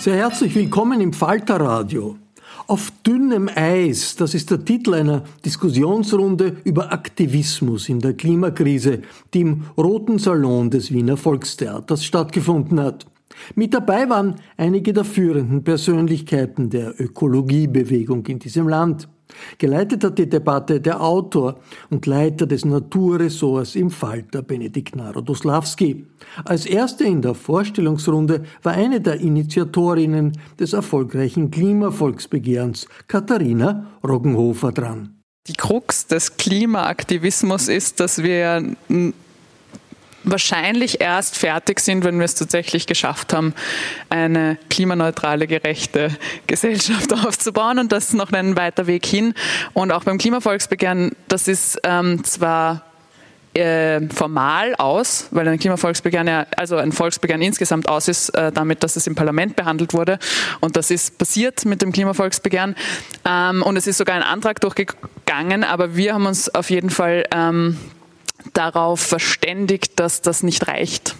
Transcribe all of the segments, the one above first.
Sehr herzlich willkommen im Falterradio. Auf dünnem Eis, das ist der Titel einer Diskussionsrunde über Aktivismus in der Klimakrise, die im Roten Salon des Wiener Volkstheaters stattgefunden hat. Mit dabei waren einige der führenden Persönlichkeiten der Ökologiebewegung in diesem Land. Geleitet hat die Debatte der Autor und Leiter des Naturressorts im Falter Benedikt Narodoslawski. Als erste in der Vorstellungsrunde war eine der Initiatorinnen des erfolgreichen Klimavolksbegehrens, Katharina Roggenhofer, dran. Die Krux des Klimaaktivismus ist, dass wir wahrscheinlich erst fertig sind, wenn wir es tatsächlich geschafft haben, eine klimaneutrale, gerechte Gesellschaft aufzubauen. Und das ist noch ein weiter Weg hin. Und auch beim Klimavolksbegehren, das ist ähm, zwar äh, formal aus, weil ein Klimavolksbegehren ja, also ein Volksbegehren insgesamt aus ist, äh, damit, dass es im Parlament behandelt wurde. Und das ist passiert mit dem Klimavolksbegehren. Ähm, und es ist sogar ein Antrag durchgegangen, aber wir haben uns auf jeden Fall ähm, darauf verständigt, dass das nicht reicht.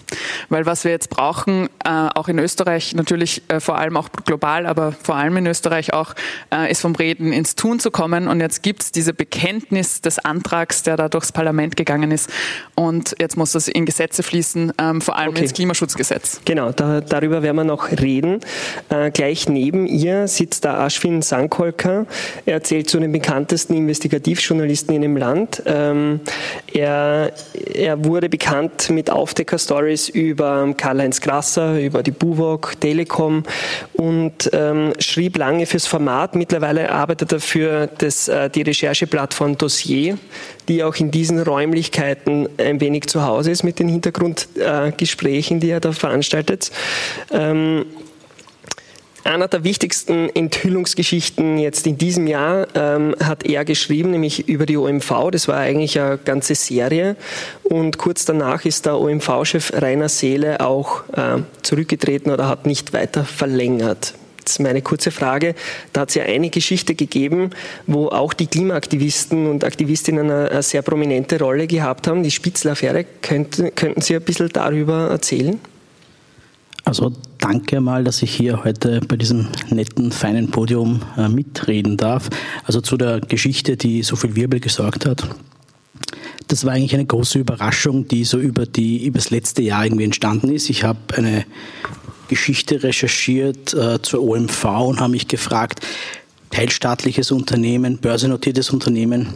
Weil was wir jetzt brauchen, äh, auch in Österreich, natürlich äh, vor allem auch global, aber vor allem in Österreich auch, äh, ist vom Reden ins Tun zu kommen. Und jetzt gibt es diese Bekenntnis des Antrags, der da durchs Parlament gegangen ist. Und jetzt muss das in Gesetze fließen, ähm, vor allem okay. ins Klimaschutzgesetz. Genau, da, darüber werden wir noch reden. Äh, gleich neben ihr sitzt der Ashwin Sankolka. Er zählt zu den bekanntesten Investigativjournalisten in dem Land. Ähm, er er wurde bekannt mit Aufdecker-Stories über Karl-Heinz Grasser, über die Buwok, Telekom und ähm, schrieb lange fürs Format. Mittlerweile arbeitet er für das, äh, die Rechercheplattform Dossier, die auch in diesen Räumlichkeiten ein wenig zu Hause ist mit den Hintergrundgesprächen, äh, die er da veranstaltet. Ähm, einer der wichtigsten Enthüllungsgeschichten jetzt in diesem Jahr ähm, hat er geschrieben, nämlich über die OMV. Das war eigentlich eine ganze Serie. Und kurz danach ist der OMV-Chef Rainer Seele auch äh, zurückgetreten oder hat nicht weiter verlängert. Jetzt meine kurze Frage. Da hat es ja eine Geschichte gegeben, wo auch die Klimaaktivisten und Aktivistinnen eine, eine sehr prominente Rolle gehabt haben. Die Spitzler-Affäre. Könnten, könnten Sie ein bisschen darüber erzählen? Also danke mal, dass ich hier heute bei diesem netten, feinen Podium äh, mitreden darf. Also zu der Geschichte, die so viel Wirbel gesorgt hat. Das war eigentlich eine große Überraschung, die so über, die, über das letzte Jahr irgendwie entstanden ist. Ich habe eine Geschichte recherchiert äh, zur OMV und habe mich gefragt, teilstaatliches Unternehmen, börsennotiertes Unternehmen,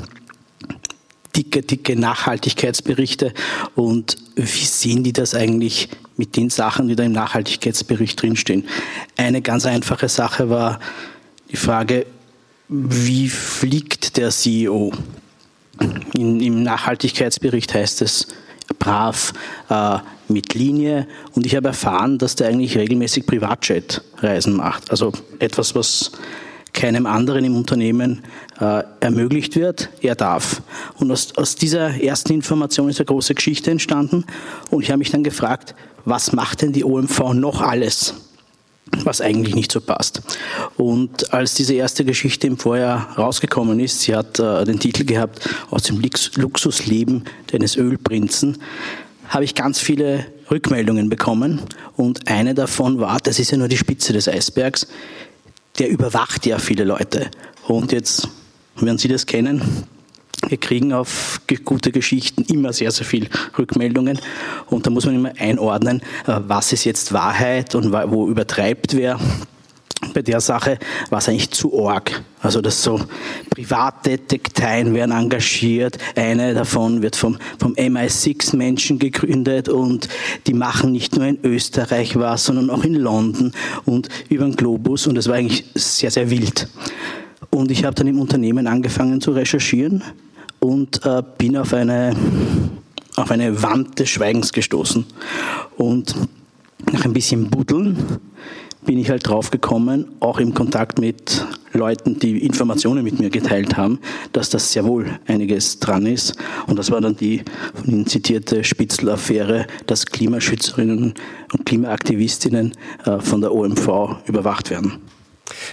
dicke, dicke Nachhaltigkeitsberichte und wie sehen die das eigentlich mit den Sachen, die da im Nachhaltigkeitsbericht drinstehen. Eine ganz einfache Sache war die Frage, wie fliegt der CEO? In, Im Nachhaltigkeitsbericht heißt es brav äh, mit Linie und ich habe erfahren, dass der eigentlich regelmäßig Privatjet-Reisen macht. Also etwas, was keinem anderen im Unternehmen äh, ermöglicht wird. Er darf. Und aus, aus dieser ersten Information ist eine große Geschichte entstanden und ich habe mich dann gefragt, was macht denn die OMV noch alles? was eigentlich nicht so passt. Und als diese erste Geschichte im Vorjahr rausgekommen ist, sie hat äh, den Titel gehabt aus dem Luxusleben eines Ölprinzen, habe ich ganz viele Rückmeldungen bekommen und eine davon war, das ist ja nur die Spitze des Eisbergs, der überwacht ja viele Leute. Und jetzt werden Sie das kennen, wir kriegen auf gute Geschichten immer sehr, sehr viel Rückmeldungen und da muss man immer einordnen, äh, was ist jetzt Wahrheit und wo übertreibt wer. Bei der Sache war es eigentlich zu arg. Also dass so Privatdetekteien werden engagiert. Eine davon wird vom, vom MI6-Menschen gegründet und die machen nicht nur in Österreich was, sondern auch in London und über den Globus und das war eigentlich sehr, sehr wild. Und ich habe dann im Unternehmen angefangen zu recherchieren und äh, bin auf eine, auf eine Wand des Schweigens gestoßen. Und nach ein bisschen Buddeln bin ich halt drauf gekommen, auch im Kontakt mit Leuten, die Informationen mit mir geteilt haben, dass das sehr wohl einiges dran ist. Und das war dann die von Ihnen zitierte Spitzel-Affäre, dass Klimaschützerinnen und Klimaaktivistinnen äh, von der OMV überwacht werden.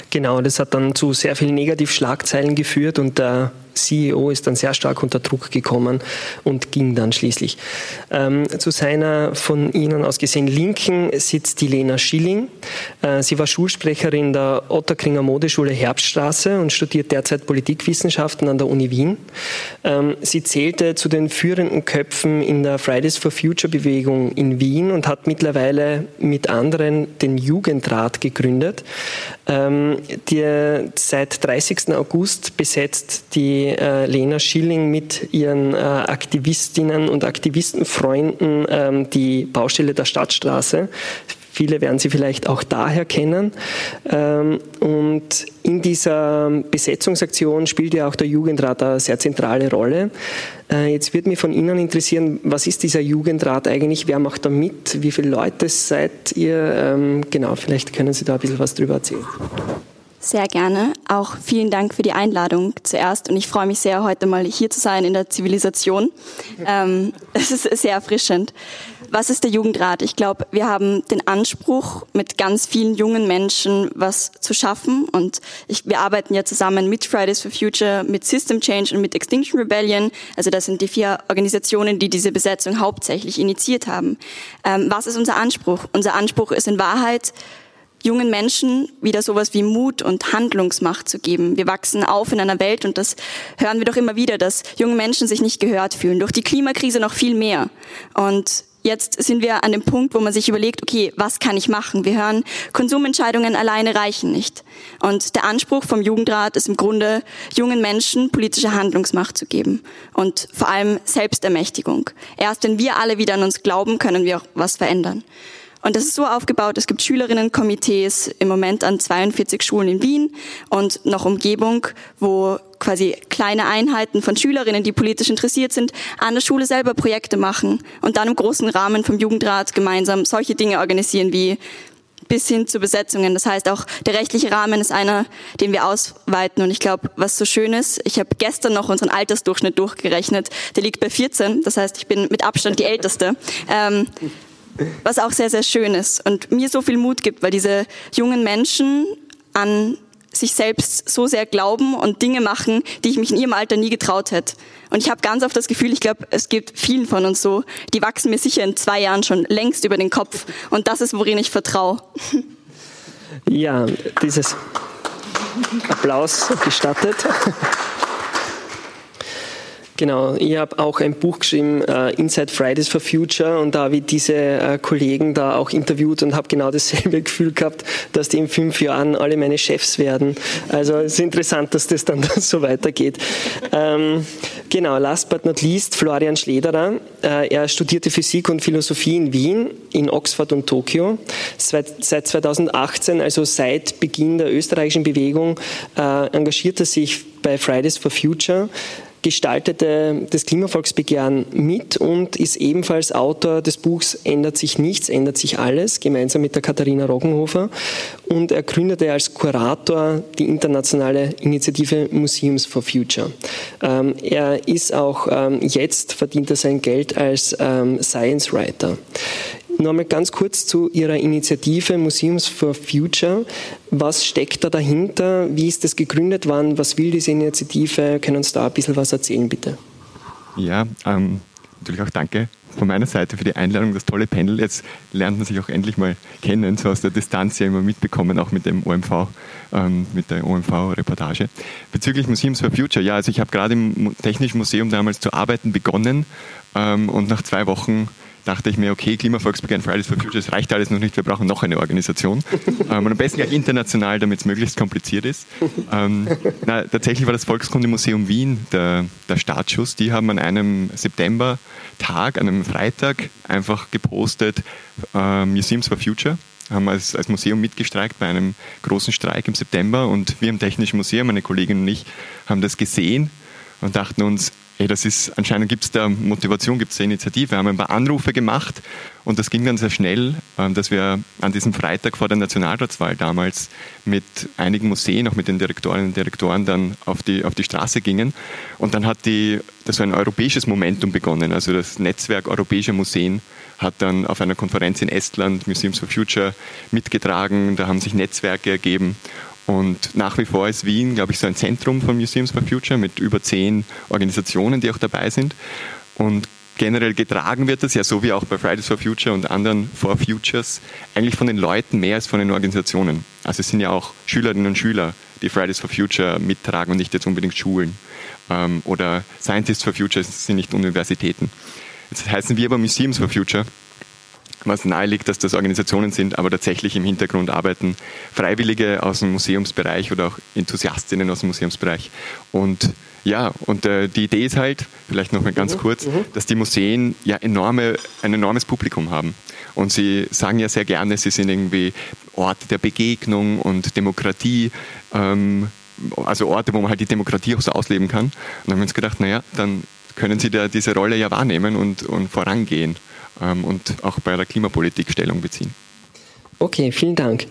Genau, das hat dann zu sehr vielen Negativschlagzeilen geführt und der CEO ist dann sehr stark unter Druck gekommen und ging dann schließlich. Ähm, zu seiner von Ihnen aus gesehen Linken sitzt die Lena Schilling. Äh, sie war Schulsprecherin der Otterkringer Modeschule Herbststraße und studiert derzeit Politikwissenschaften an der Uni Wien. Ähm, sie zählte zu den führenden Köpfen in der Fridays for Future Bewegung in Wien und hat mittlerweile mit anderen den Jugendrat gegründet. Ähm, der seit 30. August besetzt die äh, Lena Schilling mit ihren äh, Aktivistinnen und Aktivistenfreunden ähm, die Baustelle der Stadtstraße. Viele werden sie vielleicht auch daher kennen. Ähm, und in dieser Besetzungsaktion spielt ja auch der Jugendrat eine sehr zentrale Rolle. Äh, jetzt wird mich von Ihnen interessieren, was ist dieser Jugendrat eigentlich? Wer macht da mit? Wie viele Leute seid ihr? Ähm, genau, vielleicht können Sie da ein bisschen was drüber erzählen. Sehr gerne. Auch vielen Dank für die Einladung zuerst. Und ich freue mich sehr, heute mal hier zu sein in der Zivilisation. Ähm, es ist sehr erfrischend. Was ist der Jugendrat? Ich glaube, wir haben den Anspruch, mit ganz vielen jungen Menschen was zu schaffen. Und ich, wir arbeiten ja zusammen mit Fridays for Future, mit System Change und mit Extinction Rebellion. Also das sind die vier Organisationen, die diese Besetzung hauptsächlich initiiert haben. Ähm, was ist unser Anspruch? Unser Anspruch ist in Wahrheit, jungen Menschen wieder sowas wie Mut und Handlungsmacht zu geben. Wir wachsen auf in einer Welt und das hören wir doch immer wieder, dass junge Menschen sich nicht gehört fühlen. Durch die Klimakrise noch viel mehr. Und jetzt sind wir an dem Punkt, wo man sich überlegt, okay, was kann ich machen? Wir hören, Konsumentscheidungen alleine reichen nicht. Und der Anspruch vom Jugendrat ist im Grunde, jungen Menschen politische Handlungsmacht zu geben und vor allem Selbstermächtigung. Erst wenn wir alle wieder an uns glauben, können wir auch was verändern. Und das ist so aufgebaut, es gibt Schülerinnenkomitees im Moment an 42 Schulen in Wien und noch Umgebung, wo quasi kleine Einheiten von Schülerinnen, die politisch interessiert sind, an der Schule selber Projekte machen und dann im großen Rahmen vom Jugendrat gemeinsam solche Dinge organisieren wie bis hin zu Besetzungen. Das heißt, auch der rechtliche Rahmen ist einer, den wir ausweiten. Und ich glaube, was so schön ist, ich habe gestern noch unseren Altersdurchschnitt durchgerechnet. Der liegt bei 14. Das heißt, ich bin mit Abstand die Älteste. Ähm, was auch sehr, sehr schön ist und mir so viel Mut gibt, weil diese jungen Menschen an sich selbst so sehr glauben und Dinge machen, die ich mich in ihrem Alter nie getraut hätte. Und ich habe ganz oft das Gefühl, ich glaube, es gibt vielen von uns so, die wachsen mir sicher in zwei Jahren schon längst über den Kopf. Und das ist, worin ich vertraue. Ja, dieses Applaus gestattet. Genau, ich habe auch ein Buch geschrieben, uh, Inside Fridays for Future, und da habe ich diese uh, Kollegen da auch interviewt und habe genau dasselbe Gefühl gehabt, dass die in fünf Jahren alle meine Chefs werden. Also es ist interessant, dass das dann so weitergeht. Ähm, genau, last but not least, Florian Schlederer. Uh, er studierte Physik und Philosophie in Wien, in Oxford und Tokio. Seit, seit 2018, also seit Beginn der österreichischen Bewegung, engagiert er sich bei Fridays for Future gestaltete das Klimavolksbegehren mit und ist ebenfalls Autor des Buchs Ändert sich nichts, ändert sich alles, gemeinsam mit der Katharina Roggenhofer. Und er gründete als Kurator die internationale Initiative Museums for Future. Ähm, er ist auch ähm, jetzt, verdient er sein Geld als ähm, Science Writer. Nochmal ganz kurz zu Ihrer Initiative Museums for Future. Was steckt da dahinter? Wie ist das gegründet worden? Was will diese Initiative? Können uns da ein bisschen was erzählen, bitte? Ja, ähm, natürlich auch danke von meiner Seite für die Einladung, das tolle Panel. Jetzt lernt man sich auch endlich mal kennen, so aus der Distanz ja immer mitbekommen, auch mit dem OMV, ähm, mit der OMV-Reportage. Bezüglich Museums for Future, ja, also ich habe gerade im Technischen Museum damals zu arbeiten begonnen ähm, und nach zwei Wochen dachte ich mir, okay, Klimavolksbegehren Fridays for Future, das reicht alles noch nicht, wir brauchen noch eine Organisation. ähm, und am besten gleich international, damit es möglichst kompliziert ist. Ähm, na, tatsächlich war das Volkskundemuseum Wien der, der Startschuss. Die haben an einem September-Tag, an einem Freitag, einfach gepostet, äh, Museums for Future haben als, als Museum mitgestreikt bei einem großen Streik im September und wir im Technischen Museum, meine Kollegin und ich, haben das gesehen und dachten uns, hey, das ist, anscheinend gibt es da Motivation, gibt es da Initiative. Wir haben ein paar Anrufe gemacht und das ging dann sehr schnell, ähm, dass wir an diesem Freitag vor der Nationalratswahl damals mit einigen Museen, auch mit den Direktorinnen und Direktoren dann auf die, auf die Straße gingen. Und dann hat die, das so ein europäisches Momentum begonnen. Also das Netzwerk europäischer Museen hat dann auf einer Konferenz in Estland, Museums for Future, mitgetragen. Da haben sich Netzwerke ergeben. Und nach wie vor ist Wien, glaube ich, so ein Zentrum von Museums for Future mit über zehn Organisationen, die auch dabei sind. Und generell getragen wird das ja so wie auch bei Fridays for Future und anderen For Futures eigentlich von den Leuten mehr als von den Organisationen. Also es sind ja auch Schülerinnen und Schüler, die Fridays for Future mittragen und nicht jetzt unbedingt Schulen. Ähm, oder Scientists for Future sind nicht Universitäten. Jetzt heißen wir aber Museums for Future was nahe liegt, dass das Organisationen sind, aber tatsächlich im Hintergrund arbeiten Freiwillige aus dem Museumsbereich oder auch Enthusiastinnen aus dem Museumsbereich. Und ja, und äh, die Idee ist halt, vielleicht noch mal ganz mhm. kurz, mhm. dass die Museen ja enorme, ein enormes Publikum haben. Und sie sagen ja sehr gerne, sie sind irgendwie Orte der Begegnung und Demokratie, ähm, also Orte, wo man halt die Demokratie auch so ausleben kann. Und dann haben wir uns gedacht, naja, dann können sie da diese Rolle ja wahrnehmen und, und vorangehen ähm, und auch bei der Klimapolitik Stellung beziehen. Okay, vielen Dank.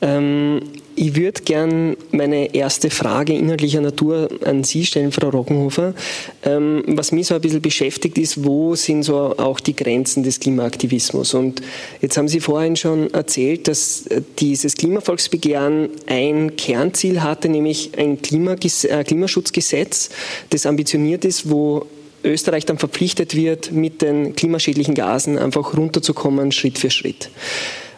Ähm, ich würde gern meine erste Frage inhaltlicher Natur an Sie stellen, Frau Rockenhofer. Ähm, was mich so ein bisschen beschäftigt ist, wo sind so auch die Grenzen des Klimaaktivismus? Und jetzt haben Sie vorhin schon erzählt, dass dieses Klimavolksbegehren ein Kernziel hatte, nämlich ein äh, Klimaschutzgesetz, das ambitioniert ist, wo Österreich dann verpflichtet wird, mit den klimaschädlichen Gasen einfach runterzukommen, Schritt für Schritt.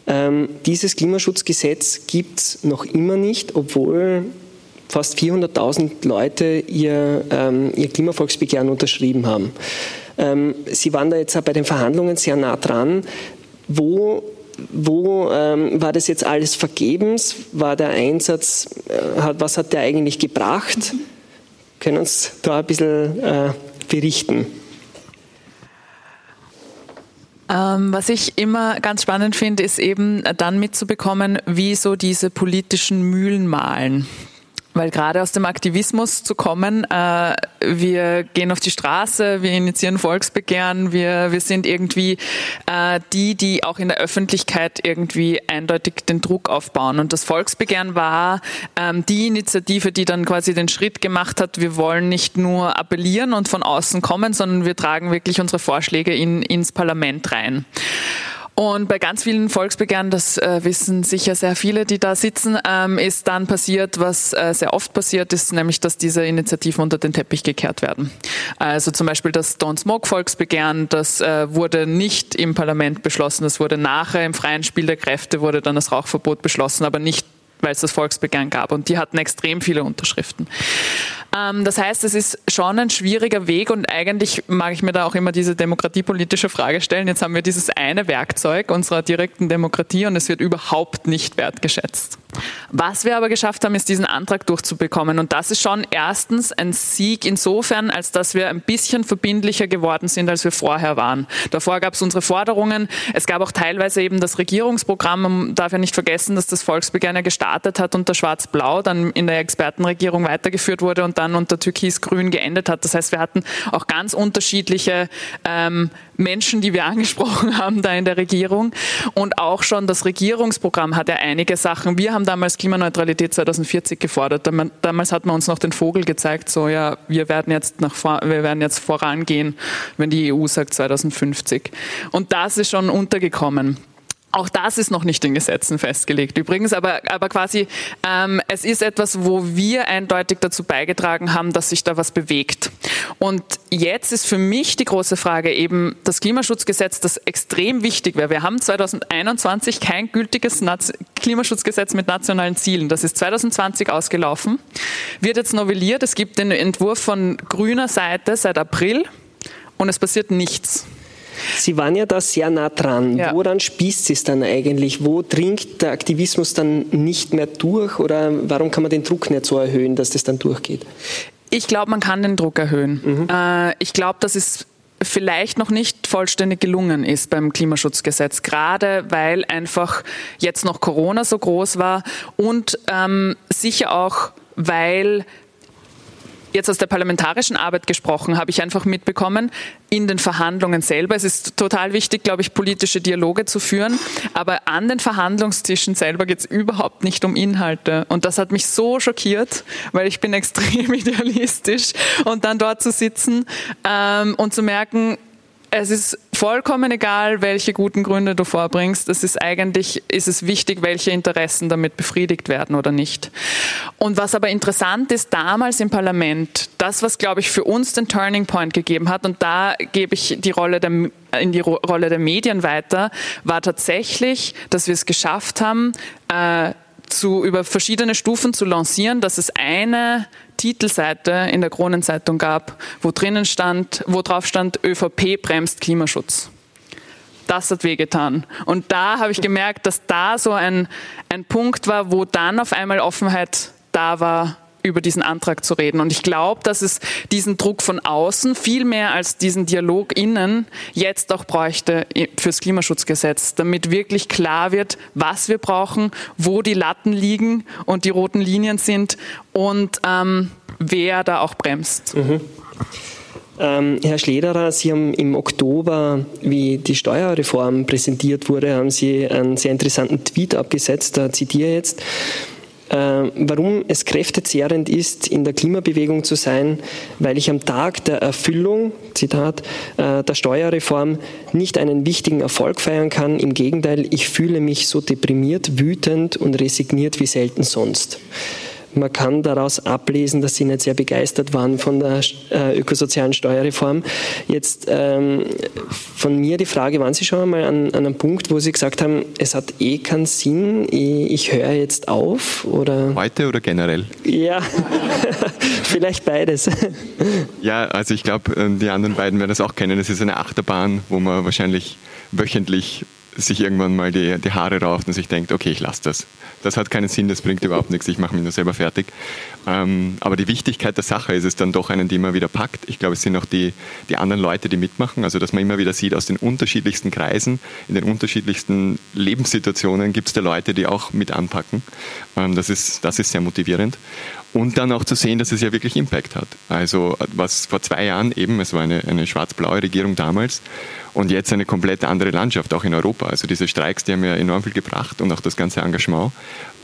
Ähm, dieses Klimaschutzgesetz gibt es noch immer nicht, obwohl fast 400.000 Leute ihr, ähm, ihr Klimavolksbegehren unterschrieben haben. Ähm, Sie waren da jetzt auch bei den Verhandlungen sehr nah dran. Wo wo ähm, war das jetzt alles vergebens? War der Einsatz, äh, hat, was hat der eigentlich gebracht? Können uns da ein bisschen äh, berichten? Ähm, was ich immer ganz spannend finde, ist eben dann mitzubekommen, wie so diese politischen Mühlen malen. Weil gerade aus dem Aktivismus zu kommen, äh, wir gehen auf die Straße, wir initiieren Volksbegehren, wir, wir sind irgendwie äh, die, die auch in der Öffentlichkeit irgendwie eindeutig den Druck aufbauen. Und das Volksbegehren war ähm, die Initiative, die dann quasi den Schritt gemacht hat, wir wollen nicht nur appellieren und von außen kommen, sondern wir tragen wirklich unsere Vorschläge in, ins Parlament rein. Und bei ganz vielen Volksbegehren, das äh, wissen sicher sehr viele, die da sitzen, ähm, ist dann passiert, was äh, sehr oft passiert ist, nämlich, dass diese Initiativen unter den Teppich gekehrt werden. Also zum Beispiel das Don't Smoke Volksbegehren, das äh, wurde nicht im Parlament beschlossen, das wurde nachher im freien Spiel der Kräfte, wurde dann das Rauchverbot beschlossen, aber nicht weil es das Volksbegehren gab und die hatten extrem viele Unterschriften. Ähm, das heißt, es ist schon ein schwieriger Weg und eigentlich mag ich mir da auch immer diese demokratiepolitische Frage stellen. Jetzt haben wir dieses eine Werkzeug unserer direkten Demokratie und es wird überhaupt nicht wertgeschätzt. Was wir aber geschafft haben, ist diesen Antrag durchzubekommen. Und das ist schon erstens ein Sieg insofern, als dass wir ein bisschen verbindlicher geworden sind, als wir vorher waren. Davor gab es unsere Forderungen. Es gab auch teilweise eben das Regierungsprogramm. Man darf ja nicht vergessen, dass das Volksbegehren ja gestartet hat unter Schwarz-Blau, dann in der Expertenregierung weitergeführt wurde und dann unter Türkis-Grün geendet hat. Das heißt, wir hatten auch ganz unterschiedliche ähm, Menschen, die wir angesprochen haben da in der Regierung. Und auch schon das Regierungsprogramm hat ja einige Sachen. Wir haben damals Klimaneutralität 2040 gefordert. Damals hat man uns noch den Vogel gezeigt, so ja, wir werden jetzt nach wir werden jetzt vorangehen, wenn die EU sagt 2050. Und das ist schon untergekommen. Auch das ist noch nicht in Gesetzen festgelegt übrigens, aber, aber quasi ähm, es ist etwas, wo wir eindeutig dazu beigetragen haben, dass sich da was bewegt. Und jetzt ist für mich die große Frage eben das Klimaschutzgesetz, das extrem wichtig wäre. Wir haben 2021 kein gültiges Klimaschutzgesetz mit nationalen Zielen. Das ist 2020 ausgelaufen, wird jetzt novelliert. Es gibt den Entwurf von grüner Seite seit April und es passiert nichts. Sie waren ja da sehr nah dran. Ja. Woran spießt es dann eigentlich? Wo dringt der Aktivismus dann nicht mehr durch oder warum kann man den Druck nicht so erhöhen, dass das dann durchgeht? Ich glaube, man kann den Druck erhöhen. Mhm. Äh, ich glaube, dass es vielleicht noch nicht vollständig gelungen ist beim Klimaschutzgesetz, gerade weil einfach jetzt noch Corona so groß war und ähm, sicher auch, weil jetzt aus der parlamentarischen Arbeit gesprochen, habe ich einfach mitbekommen, in den Verhandlungen selber. Es ist total wichtig, glaube ich, politische Dialoge zu führen, aber an den Verhandlungstischen selber geht es überhaupt nicht um Inhalte. Und das hat mich so schockiert, weil ich bin extrem idealistisch und dann dort zu sitzen ähm, und zu merken, es ist vollkommen egal, welche guten Gründe du vorbringst. Es ist eigentlich, ist es wichtig, welche Interessen damit befriedigt werden oder nicht. Und was aber interessant ist, damals im Parlament, das, was, glaube ich, für uns den Turning Point gegeben hat, und da gebe ich die Rolle der, in die Rolle der Medien weiter, war tatsächlich, dass wir es geschafft haben, äh, zu, über verschiedene Stufen zu lancieren, dass es eine Titelseite in der Kronenzeitung gab, wo drinnen stand, wo drauf stand, ÖVP bremst Klimaschutz. Das hat wehgetan. Und da habe ich gemerkt, dass da so ein, ein Punkt war, wo dann auf einmal Offenheit da war, über diesen Antrag zu reden. Und ich glaube, dass es diesen Druck von außen viel mehr als diesen Dialog innen jetzt auch bräuchte fürs Klimaschutzgesetz, damit wirklich klar wird, was wir brauchen, wo die Latten liegen und die roten Linien sind und ähm, wer da auch bremst. Mhm. Ähm, Herr Schlederer, Sie haben im Oktober, wie die Steuerreform präsentiert wurde, haben Sie einen sehr interessanten Tweet abgesetzt, da zitiere ich jetzt. Äh, warum es kräftezehrend ist, in der Klimabewegung zu sein, weil ich am Tag der Erfüllung, Zitat, äh, der Steuerreform nicht einen wichtigen Erfolg feiern kann. Im Gegenteil, ich fühle mich so deprimiert, wütend und resigniert wie selten sonst. Man kann daraus ablesen, dass Sie nicht sehr begeistert waren von der äh, ökosozialen Steuerreform. Jetzt ähm, von mir die Frage, waren Sie schon einmal an, an, einem Punkt, wo Sie gesagt haben, es hat eh keinen Sinn, ich, ich höre jetzt auf? Oder? Heute oder generell? Ja, vielleicht beides. Ja, also ich glaube, äh, die anderen beiden werden das auch kennen. Es ist eine Achterbahn, wo man wahrscheinlich wöchentlich sich irgendwann mal die, die Haare rauft und sich denkt, okay, ich lasse das. Das hat keinen Sinn, das bringt überhaupt nichts, ich mache mich nur selber fertig. Ähm, aber die Wichtigkeit der Sache ist es dann doch einen, die man wieder packt. Ich glaube, es sind auch die, die anderen Leute, die mitmachen, also dass man immer wieder sieht, aus den unterschiedlichsten Kreisen, in den unterschiedlichsten Lebenssituationen gibt es da Leute, die auch mit anpacken. Ähm, das, ist, das ist sehr motivierend. Und dann auch zu sehen, dass es ja wirklich Impact hat. Also was vor zwei Jahren eben, es war eine, eine schwarz-blaue Regierung damals und jetzt eine komplett andere Landschaft, auch in Europa. Also diese Streiks, die haben ja enorm viel gebracht und auch das ganze Engagement.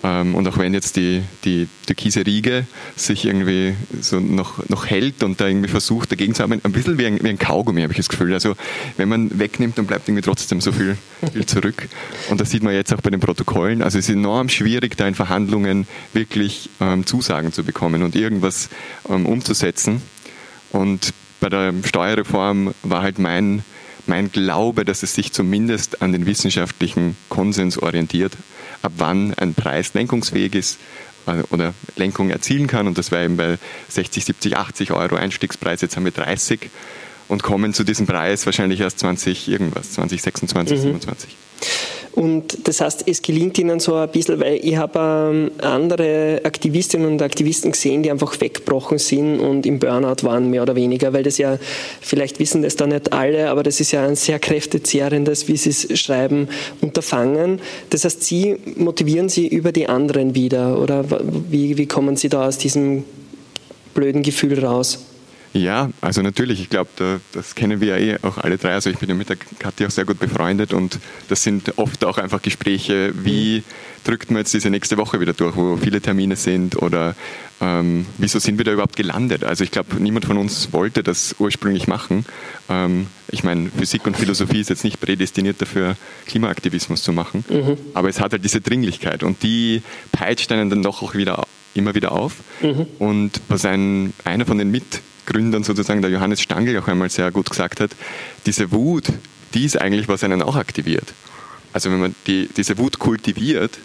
Ähm, und auch wenn jetzt die, die türkise Riege sich irgendwie so noch, noch hält und da irgendwie versucht, dagegen zu haben, ein bisschen wie ein, wie ein Kaugummi, habe ich das Gefühl. Also wenn man wegnimmt, dann bleibt irgendwie trotzdem so viel, viel zurück. Und das sieht man jetzt auch bei den Protokollen. Also es ist enorm schwierig, da in Verhandlungen wirklich ähm, Zusagen zu bekommen und irgendwas ähm, umzusetzen. Und bei der Steuerreform war halt mein, mein Glaube, dass es sich zumindest an den wissenschaftlichen Konsens orientiert ab wann ein Preis lenkungsfähig ist äh, oder Lenkung erzielen kann. Und das war eben bei 60, 70, 80 Euro Einstiegspreis. Jetzt haben wir 30 und kommen zu diesem Preis wahrscheinlich erst 20 irgendwas, 2026, mhm. 27. Und das heißt, es gelingt ihnen so ein bisschen, weil ich habe ähm, andere Aktivistinnen und Aktivisten gesehen, die einfach weggebrochen sind und im Burnout waren, mehr oder weniger, weil das ja, vielleicht wissen das da nicht alle, aber das ist ja ein sehr kräftezehrendes, wie Sie es schreiben, Unterfangen. Das heißt, Sie motivieren Sie über die anderen wieder oder wie, wie kommen Sie da aus diesem blöden Gefühl raus? Ja, also natürlich, ich glaube, da, das kennen wir ja eh auch alle drei. Also ich bin ja mit der Kathi auch sehr gut befreundet und das sind oft auch einfach Gespräche, wie drückt man jetzt diese nächste Woche wieder durch, wo viele Termine sind oder ähm, wieso sind wir da überhaupt gelandet? Also ich glaube, niemand von uns wollte das ursprünglich machen. Ähm, ich meine, Physik und Philosophie ist jetzt nicht prädestiniert dafür, Klimaaktivismus zu machen, mhm. aber es hat halt diese Dringlichkeit und die peitscht einen dann doch auch wieder immer wieder auf. Mhm. Und was ein, einer von den Mit Gründern sozusagen, der Johannes Stangl auch einmal sehr gut gesagt hat, diese Wut, die ist eigentlich, was einen auch aktiviert. Also wenn man die, diese Wut kultiviert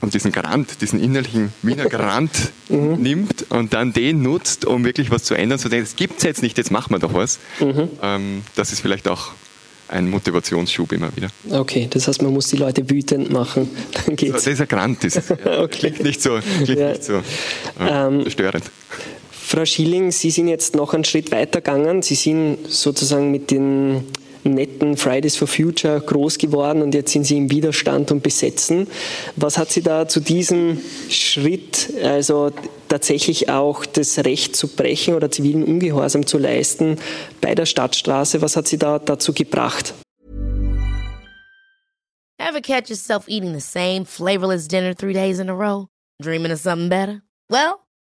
und diesen Garant, diesen innerlichen Wiener Garant mhm. nimmt und dann den nutzt, um wirklich was zu ändern, so denken, das gibt es jetzt nicht, jetzt machen wir doch was. Mhm. Ähm, das ist vielleicht auch ein Motivationsschub immer wieder. Okay, das heißt, man muss die Leute wütend machen. Dann geht's. So, Grant ist es. Ja. okay. Klingt nicht so, klingt ja. nicht so äh, ähm, störend. Frau Schilling, Sie sind jetzt noch einen Schritt weiter gegangen. Sie sind sozusagen mit den netten Fridays for Future groß geworden und jetzt sind Sie im Widerstand und Besetzen. Was hat Sie da zu diesem Schritt, also tatsächlich auch das Recht zu brechen oder zivilen Ungehorsam zu leisten bei der Stadtstraße, was hat Sie da dazu gebracht? Ever catch yourself eating the same flavorless dinner three days in a row? Dreaming of something better? Well,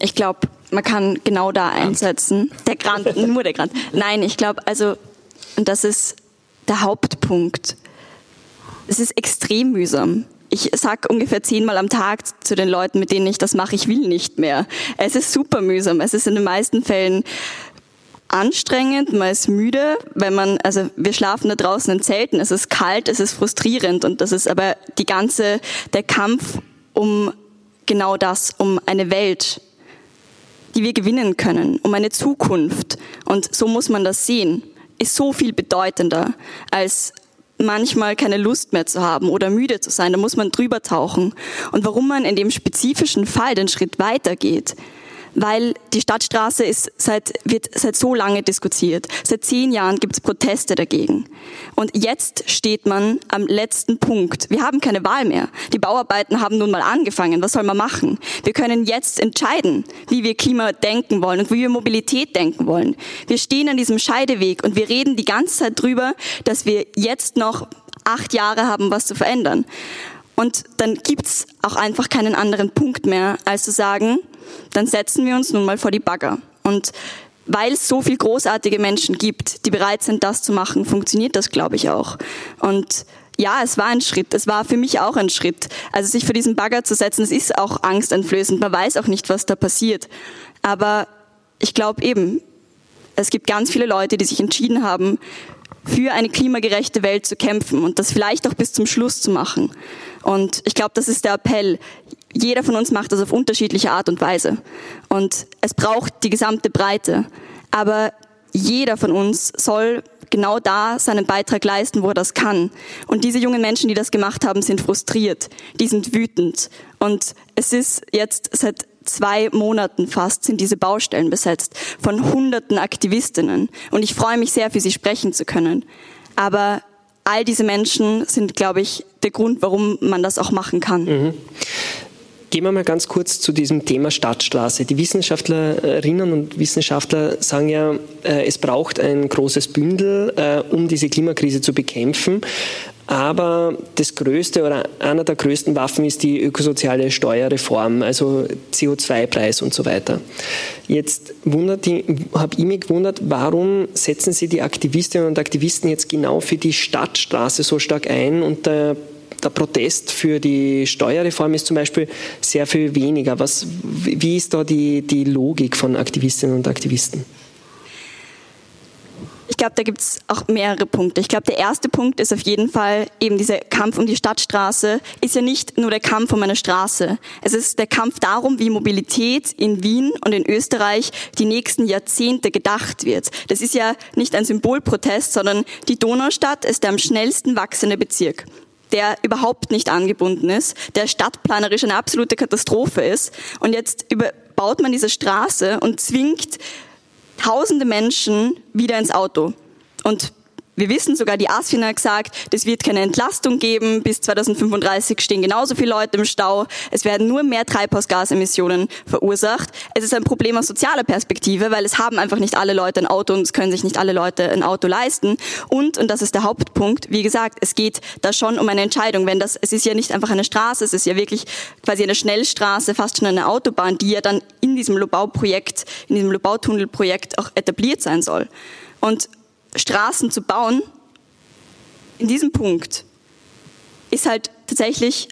Ich glaube, man kann genau da einsetzen. Der Grant, nur der Grant. Nein, ich glaube, also, und das ist der Hauptpunkt. Es ist extrem mühsam. Ich sag ungefähr zehnmal am Tag zu den Leuten, mit denen ich das mache, ich will nicht mehr. Es ist super mühsam. Es ist in den meisten Fällen anstrengend, man ist müde, wenn man, also wir schlafen da draußen in Zelten, es ist kalt, es ist frustrierend und das ist aber die ganze, der Kampf um genau das, um eine Welt, die wir gewinnen können, um eine Zukunft. Und so muss man das sehen, ist so viel bedeutender als manchmal keine Lust mehr zu haben oder müde zu sein. Da muss man drüber tauchen. Und warum man in dem spezifischen Fall den Schritt weitergeht, weil die Stadtstraße ist seit, wird seit so lange diskutiert. Seit zehn Jahren gibt es Proteste dagegen. Und jetzt steht man am letzten Punkt. Wir haben keine Wahl mehr. Die Bauarbeiten haben nun mal angefangen. Was soll man machen? Wir können jetzt entscheiden, wie wir Klima denken wollen und wie wir Mobilität denken wollen. Wir stehen an diesem Scheideweg und wir reden die ganze Zeit drüber, dass wir jetzt noch acht Jahre haben, was zu verändern. Und dann gibt's auch einfach keinen anderen Punkt mehr, als zu sagen, dann setzen wir uns nun mal vor die Bagger. Und weil es so viele großartige Menschen gibt, die bereit sind, das zu machen, funktioniert das, glaube ich, auch. Und ja, es war ein Schritt. Es war für mich auch ein Schritt. Also sich vor diesen Bagger zu setzen, es ist auch angsteinflößend. Man weiß auch nicht, was da passiert. Aber ich glaube eben, es gibt ganz viele Leute, die sich entschieden haben, für eine klimagerechte Welt zu kämpfen und das vielleicht auch bis zum Schluss zu machen. Und ich glaube, das ist der Appell jeder von uns macht das auf unterschiedliche Art und Weise. Und es braucht die gesamte Breite. Aber jeder von uns soll genau da seinen Beitrag leisten, wo er das kann. Und diese jungen Menschen, die das gemacht haben, sind frustriert, die sind wütend. Und es ist jetzt seit zwei Monaten fast sind diese Baustellen besetzt von hunderten Aktivistinnen. Und ich freue mich sehr, für sie sprechen zu können. Aber all diese Menschen sind, glaube ich, der Grund, warum man das auch machen kann. Mhm. Gehen wir mal ganz kurz zu diesem Thema Stadtstraße. Die Wissenschaftlerinnen und Wissenschaftler sagen ja, äh, es braucht ein großes Bündel, äh, um diese Klimakrise zu bekämpfen. Aber das größte oder einer der größten Waffen ist die ökosoziale Steuerreform, also CO2-Preis und so weiter. Jetzt habe ich mich gewundert, warum setzen Sie die Aktivistinnen und Aktivisten jetzt genau für die Stadtstraße so stark ein und der der Protest für die Steuerreform ist zum Beispiel sehr viel weniger. Was, wie ist da die, die Logik von Aktivistinnen und Aktivisten? Ich glaube, da gibt es auch mehrere Punkte. Ich glaube, der erste Punkt ist auf jeden Fall eben dieser Kampf um die Stadtstraße, ist ja nicht nur der Kampf um eine Straße. Es ist der Kampf darum, wie Mobilität in Wien und in Österreich die nächsten Jahrzehnte gedacht wird. Das ist ja nicht ein Symbolprotest, sondern die Donaustadt ist der am schnellsten wachsende Bezirk der überhaupt nicht angebunden ist, der stadtplanerisch eine absolute Katastrophe ist. Und jetzt baut man diese Straße und zwingt tausende Menschen wieder ins Auto. Und wir wissen sogar, die ASFIN hat gesagt, es wird keine Entlastung geben. Bis 2035 stehen genauso viele Leute im Stau. Es werden nur mehr Treibhausgasemissionen verursacht. Es ist ein Problem aus sozialer Perspektive, weil es haben einfach nicht alle Leute ein Auto und es können sich nicht alle Leute ein Auto leisten. Und, und das ist der Hauptpunkt, wie gesagt, es geht da schon um eine Entscheidung. Wenn das, es ist ja nicht einfach eine Straße, es ist ja wirklich quasi eine Schnellstraße, fast schon eine Autobahn, die ja dann in diesem Lobauprojekt, in diesem Lobautunnelprojekt auch etabliert sein soll. Und Straßen zu bauen, in diesem Punkt, ist halt tatsächlich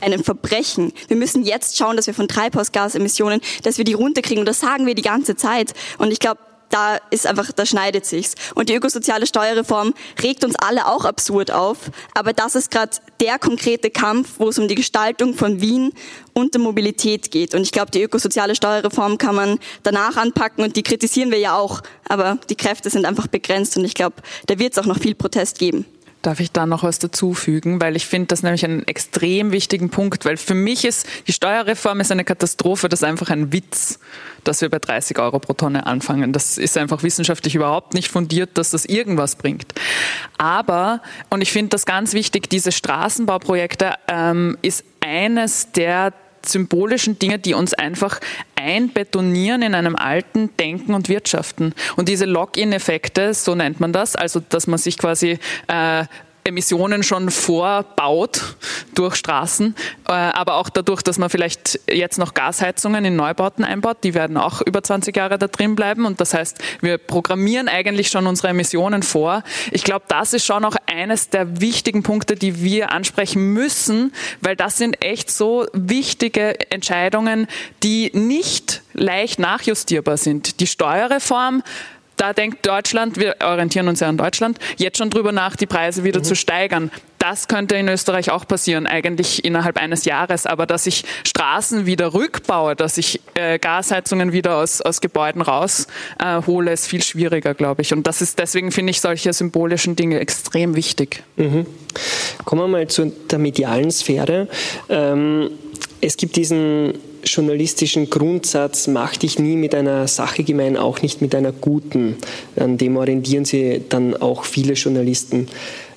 ein Verbrechen. Wir müssen jetzt schauen, dass wir von Treibhausgasemissionen, dass wir die runterkriegen. Und das sagen wir die ganze Zeit. Und ich glaube, da ist einfach, da schneidet sich's. Und die ökosoziale Steuerreform regt uns alle auch absurd auf. Aber das ist gerade der konkrete Kampf, wo es um die Gestaltung von Wien und der Mobilität geht. Und ich glaube, die ökosoziale Steuerreform kann man danach anpacken und die kritisieren wir ja auch. Aber die Kräfte sind einfach begrenzt und ich glaube, da wird es auch noch viel Protest geben. Darf ich da noch was dazufügen? Weil ich finde das nämlich einen extrem wichtigen Punkt, weil für mich ist die Steuerreform ist eine Katastrophe, das ist einfach ein Witz, dass wir bei 30 Euro pro Tonne anfangen. Das ist einfach wissenschaftlich überhaupt nicht fundiert, dass das irgendwas bringt. Aber, und ich finde das ganz wichtig, diese Straßenbauprojekte ähm, ist eines der symbolischen Dinge, die uns einfach einbetonieren in einem alten Denken und Wirtschaften. Und diese Lock-in-Effekte, so nennt man das, also dass man sich quasi äh, Emissionen schon vorbaut durch Straßen, äh, aber auch dadurch, dass man vielleicht jetzt noch Gasheizungen in Neubauten einbaut, die werden auch über 20 Jahre da drin bleiben und das heißt, wir programmieren eigentlich schon unsere Emissionen vor. Ich glaube, das ist schon auch eines der wichtigen Punkte, die wir ansprechen müssen, weil das sind echt so wichtige Entscheidungen, die nicht leicht nachjustierbar sind. Die Steuerreform da denkt Deutschland, wir orientieren uns ja an Deutschland, jetzt schon drüber nach, die Preise wieder mhm. zu steigern. Das könnte in Österreich auch passieren, eigentlich innerhalb eines Jahres. Aber dass ich Straßen wieder rückbaue, dass ich äh, Gasheizungen wieder aus, aus Gebäuden raushole, äh, ist viel schwieriger, glaube ich. Und das ist deswegen finde ich solche symbolischen Dinge extrem wichtig. Mhm. Kommen wir mal zu der medialen Sphäre. Ähm, es gibt diesen journalistischen Grundsatz, mach dich nie mit einer Sache gemein, auch nicht mit einer guten. An dem orientieren sie dann auch viele Journalisten.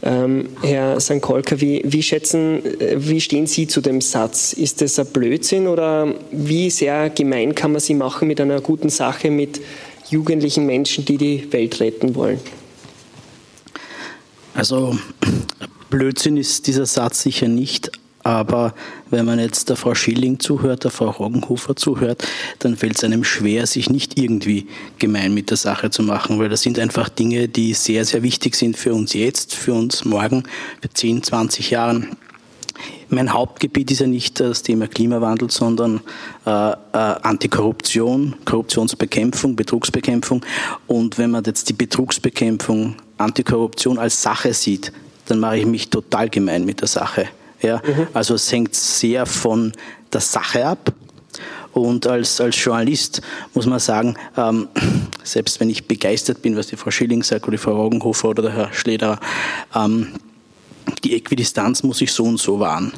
Ähm, Herr Sankolka, wie, wie, schätzen, äh, wie stehen Sie zu dem Satz? Ist das ein Blödsinn oder wie sehr gemein kann man sie machen mit einer guten Sache, mit jugendlichen Menschen, die die Welt retten wollen? Also Blödsinn ist dieser Satz sicher nicht, aber wenn man jetzt der Frau Schilling zuhört, der Frau Roggenhofer zuhört, dann fällt es einem schwer, sich nicht irgendwie gemein mit der Sache zu machen, weil das sind einfach Dinge, die sehr, sehr wichtig sind für uns jetzt, für uns morgen, für 10, 20 Jahren. Mein Hauptgebiet ist ja nicht das Thema Klimawandel, sondern äh, äh, Antikorruption, Korruptionsbekämpfung, Betrugsbekämpfung. Und wenn man jetzt die Betrugsbekämpfung, Antikorruption als Sache sieht, dann mache ich mich total gemein mit der Sache. Ja? Mhm. Also es hängt sehr von der Sache ab. Und als, als Journalist muss man sagen, ähm, selbst wenn ich begeistert bin, was die Frau Schilling sagt oder die Frau Roggenhofer oder der Herr Schlederer, ähm, die Äquidistanz muss ich so und so wahren.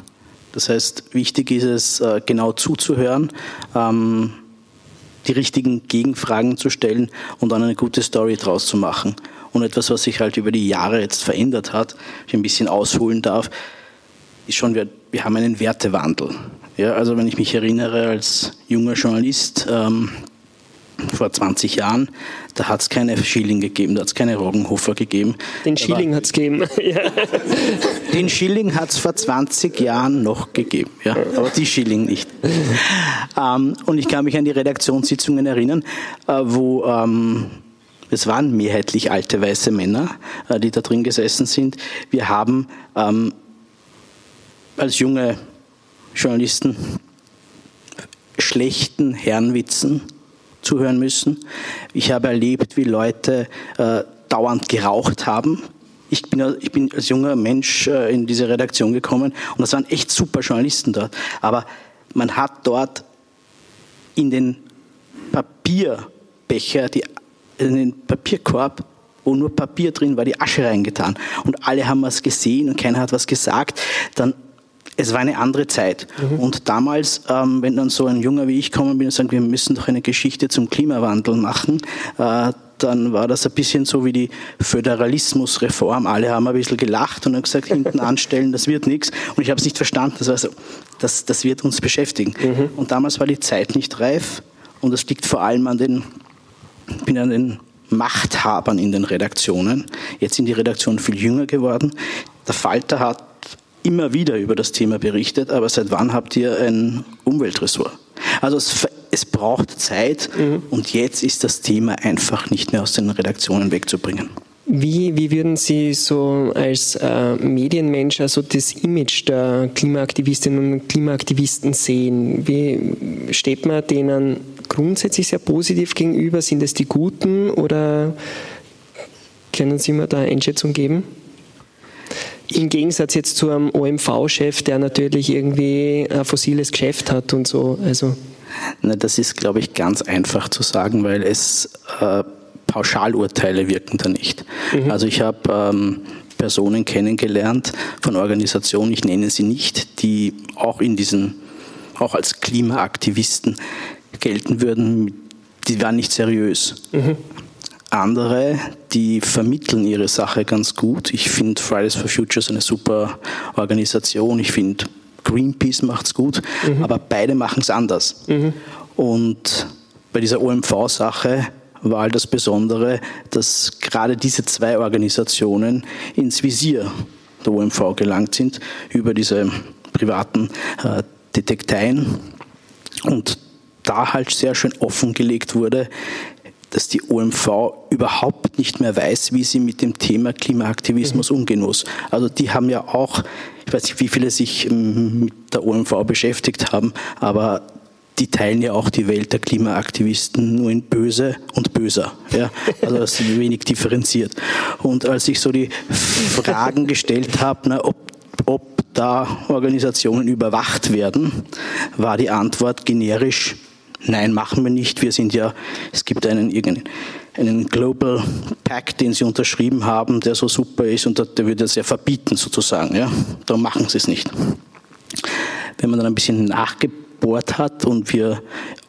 Das heißt, wichtig ist es, äh, genau zuzuhören, ähm, die richtigen Gegenfragen zu stellen und dann eine gute Story draus zu machen. Und etwas, was sich halt über die Jahre jetzt verändert hat, ich ein bisschen ausholen darf, ist schon, wir, wir haben einen Wertewandel. Ja, also wenn ich mich erinnere als junger Journalist ähm, vor 20 Jahren, da hat es keine Schilling gegeben, da hat es keine Roggenhofer gegeben. Den Schilling hat es gegeben. Den Schilling hat es vor 20 Jahren noch gegeben, ja, aber die Schilling nicht. ähm, und ich kann mich an die Redaktionssitzungen erinnern, äh, wo ähm, es waren mehrheitlich alte weiße Männer, äh, die da drin gesessen sind. Wir haben ähm, als junge Journalisten schlechten Herrenwitzen zuhören müssen. Ich habe erlebt, wie Leute äh, dauernd geraucht haben. Ich bin, ich bin als junger Mensch äh, in diese Redaktion gekommen und das waren echt super Journalisten dort. Aber man hat dort in den Papierbecher, die, in den Papierkorb, wo nur Papier drin war, die Asche reingetan. Und alle haben was gesehen und keiner hat was gesagt. Dann es war eine andere Zeit. Mhm. Und damals, ähm, wenn dann so ein Junger wie ich kommen bin und sagen, wir müssen doch eine Geschichte zum Klimawandel machen, äh, dann war das ein bisschen so wie die Föderalismusreform. Alle haben ein bisschen gelacht und haben gesagt, hinten anstellen, das wird nichts. Und ich habe es nicht verstanden. Das, war so, das, das wird uns beschäftigen. Mhm. Und damals war die Zeit nicht reif. Und das liegt vor allem an den, bin an den Machthabern in den Redaktionen. Jetzt sind die Redaktionen viel jünger geworden. Der Falter hat immer wieder über das Thema berichtet, aber seit wann habt ihr ein Umweltressort? Also es, es braucht Zeit mhm. und jetzt ist das Thema einfach nicht mehr aus den Redaktionen wegzubringen. Wie, wie würden Sie so als äh, Medienmensch also das Image der Klimaaktivistinnen und Klimaaktivisten sehen? Wie steht man denen grundsätzlich sehr positiv gegenüber? Sind es die Guten oder können Sie mir da Einschätzung geben? Im Gegensatz jetzt zu einem OMV-Chef, der natürlich irgendwie ein fossiles Geschäft hat und so. Also. Na, das ist, glaube ich, ganz einfach zu sagen, weil es äh, Pauschalurteile wirken da nicht. Mhm. Also ich habe ähm, Personen kennengelernt von Organisationen, ich nenne sie nicht, die auch in diesen, auch als Klimaaktivisten gelten würden, die waren nicht seriös. Mhm andere, die vermitteln ihre Sache ganz gut. Ich finde Fridays for Futures eine super Organisation. Ich finde Greenpeace macht es gut, mhm. aber beide machen es anders. Mhm. Und bei dieser OMV-Sache war halt das Besondere, dass gerade diese zwei Organisationen ins Visier der OMV gelangt sind über diese privaten äh, Detekteien und da halt sehr schön offengelegt wurde, dass die OMV überhaupt nicht mehr weiß, wie sie mit dem Thema Klimaaktivismus mhm. umgehen muss. Also die haben ja auch, ich weiß nicht, wie viele sich ähm, mit der OMV beschäftigt haben, aber die teilen ja auch die Welt der Klimaaktivisten nur in böse und böser. Ja? Also das ist wenig differenziert. Und als ich so die Fragen gestellt habe, na, ob, ob da Organisationen überwacht werden, war die Antwort generisch, Nein, machen wir nicht. Wir sind ja, es gibt einen, einen Global Pact, den sie unterschrieben haben, der so super ist und der würde das ja verbieten sozusagen. Ja? Darum machen sie es nicht. Wenn man dann ein bisschen nachgebohrt hat und wir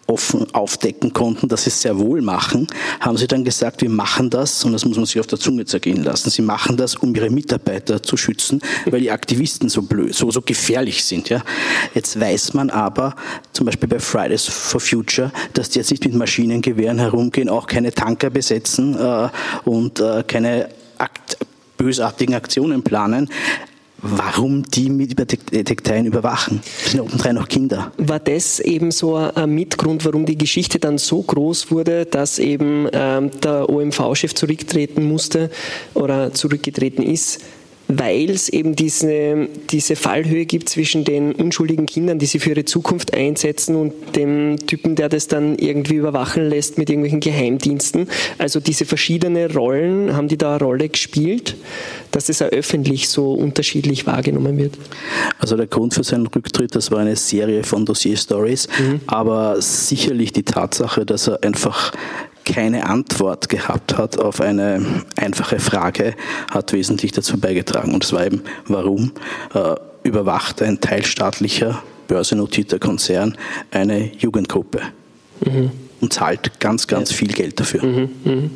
offen aufdecken konnten, dass sie es sehr wohl machen, haben sie dann gesagt, wir machen das, und das muss man sich auf der Zunge zergehen lassen, sie machen das, um ihre Mitarbeiter zu schützen, weil die Aktivisten so blöd, so, so gefährlich sind. Ja. Jetzt weiß man aber, zum Beispiel bei Fridays for Future, dass die jetzt nicht mit Maschinengewehren herumgehen, auch keine Tanker besetzen äh, und äh, keine Akt bösartigen Aktionen planen, warum die mit Detekteien überwachen. Das sind obendrein noch Kinder. War das eben so ein Mitgrund, warum die Geschichte dann so groß wurde, dass eben ähm, der OMV-Chef zurücktreten musste oder zurückgetreten ist? Weil es eben diese, diese Fallhöhe gibt zwischen den unschuldigen Kindern, die sie für ihre Zukunft einsetzen und dem Typen, der das dann irgendwie überwachen lässt mit irgendwelchen Geheimdiensten. Also diese verschiedenen Rollen, haben die da eine Rolle gespielt, dass es auch öffentlich so unterschiedlich wahrgenommen wird? Also der Grund für seinen Rücktritt, das war eine Serie von Dossier-Stories, mhm. aber sicherlich die Tatsache, dass er einfach keine Antwort gehabt hat auf eine einfache Frage, hat wesentlich dazu beigetragen. Und zwar eben, warum äh, überwacht ein teilstaatlicher, börsennotierter Konzern eine Jugendgruppe mhm. und zahlt ganz, ganz ja. viel Geld dafür. Mhm, mh.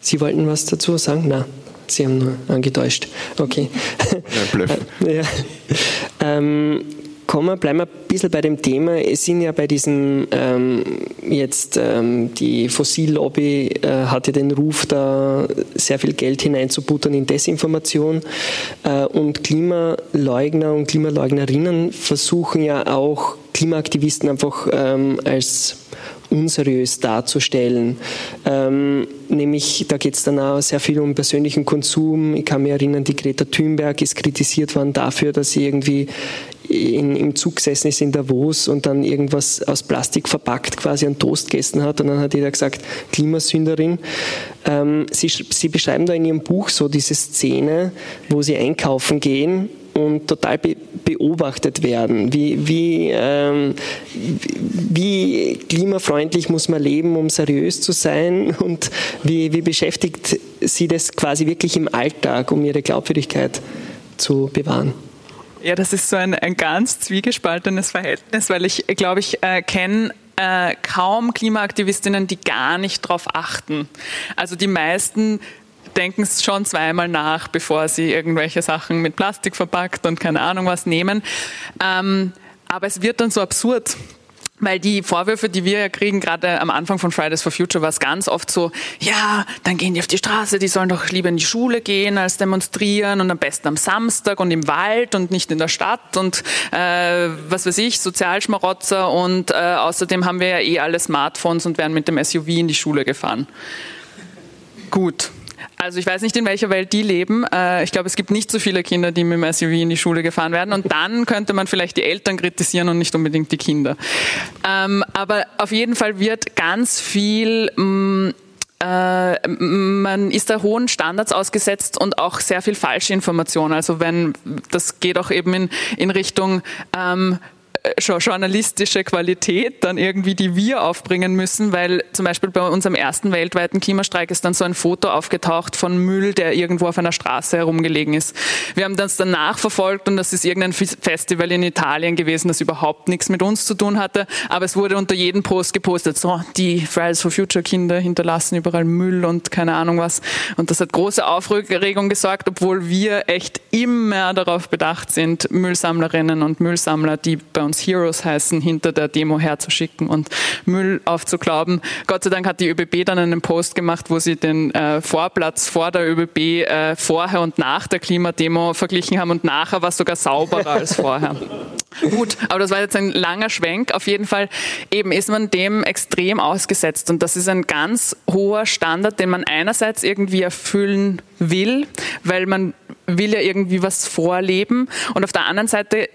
Sie wollten was dazu sagen? Nein. Sie haben nur angetäuscht. Okay. Ja, Bluff. ja. Ähm, kommen bleiben wir ein bisschen bei dem Thema. Es sind ja bei diesem ähm, jetzt ähm, die Fossillobby äh, hat den Ruf, da sehr viel Geld hineinzubuttern in Desinformation. Äh, und Klimaleugner und Klimaleugnerinnen versuchen ja auch Klimaaktivisten einfach ähm, als unseriös darzustellen. Ähm, nämlich, da geht es dann auch sehr viel um persönlichen Konsum. Ich kann mich erinnern, die Greta Thunberg ist kritisiert worden dafür, dass sie irgendwie in, im Zug gesessen ist in Davos und dann irgendwas aus Plastik verpackt quasi an Toast gegessen hat und dann hat jeder gesagt, Klimasünderin. Ähm, sie, sie beschreiben da in ihrem Buch so diese Szene, wo sie einkaufen gehen und total be beobachtet werden. Wie, wie, ähm, wie klimafreundlich muss man leben, um seriös zu sein und wie, wie beschäftigt sie das quasi wirklich im Alltag, um ihre Glaubwürdigkeit zu bewahren? Ja, das ist so ein, ein ganz zwiegespaltenes Verhältnis, weil ich glaube, ich äh, kenne äh, kaum Klimaaktivistinnen, die gar nicht darauf achten. Also die meisten denken es schon zweimal nach, bevor sie irgendwelche Sachen mit Plastik verpackt und keine Ahnung was nehmen. Ähm, aber es wird dann so absurd, weil die Vorwürfe, die wir ja kriegen, gerade am Anfang von Fridays for Future, war es ganz oft so, ja, dann gehen die auf die Straße, die sollen doch lieber in die Schule gehen als demonstrieren und am besten am Samstag und im Wald und nicht in der Stadt und äh, was weiß ich, Sozialschmarotzer und äh, außerdem haben wir ja eh alle Smartphones und werden mit dem SUV in die Schule gefahren. Gut, also ich weiß nicht, in welcher Welt die leben. Äh, ich glaube, es gibt nicht so viele Kinder, die mit dem SUV in die Schule gefahren werden. Und dann könnte man vielleicht die Eltern kritisieren und nicht unbedingt die Kinder. Ähm, aber auf jeden Fall wird ganz viel mm, äh, man ist da hohen Standards ausgesetzt und auch sehr viel falsche Information. Also wenn das geht auch eben in, Richtung ähm, journalistische Qualität dann irgendwie, die wir aufbringen müssen, weil zum Beispiel bei unserem ersten weltweiten Klimastreik ist dann so ein Foto aufgetaucht von Müll, der irgendwo auf einer Straße herumgelegen ist. Wir haben das dann nachverfolgt und das ist irgendein Festival in Italien gewesen, das überhaupt nichts mit uns zu tun hatte, aber es wurde unter jedem Post gepostet, so, die Fridays for Future Kinder hinterlassen überall Müll und keine Ahnung was. Und das hat große Aufregung gesorgt, obwohl wir echt immer darauf bedacht sind, Müllsammlerinnen und Müllsammler, die bei uns Heroes heißen, hinter der Demo herzuschicken und Müll aufzuklauben. Gott sei Dank hat die ÖBB dann einen Post gemacht, wo sie den äh, Vorplatz vor der ÖBB äh, vorher und nach der Klimademo verglichen haben und nachher war es sogar sauberer als vorher. Gut, aber das war jetzt ein langer Schwenk. Auf jeden Fall eben ist man dem extrem ausgesetzt und das ist ein ganz hoher Standard, den man einerseits irgendwie erfüllen will, weil man will ja irgendwie was vorleben und auf der anderen Seite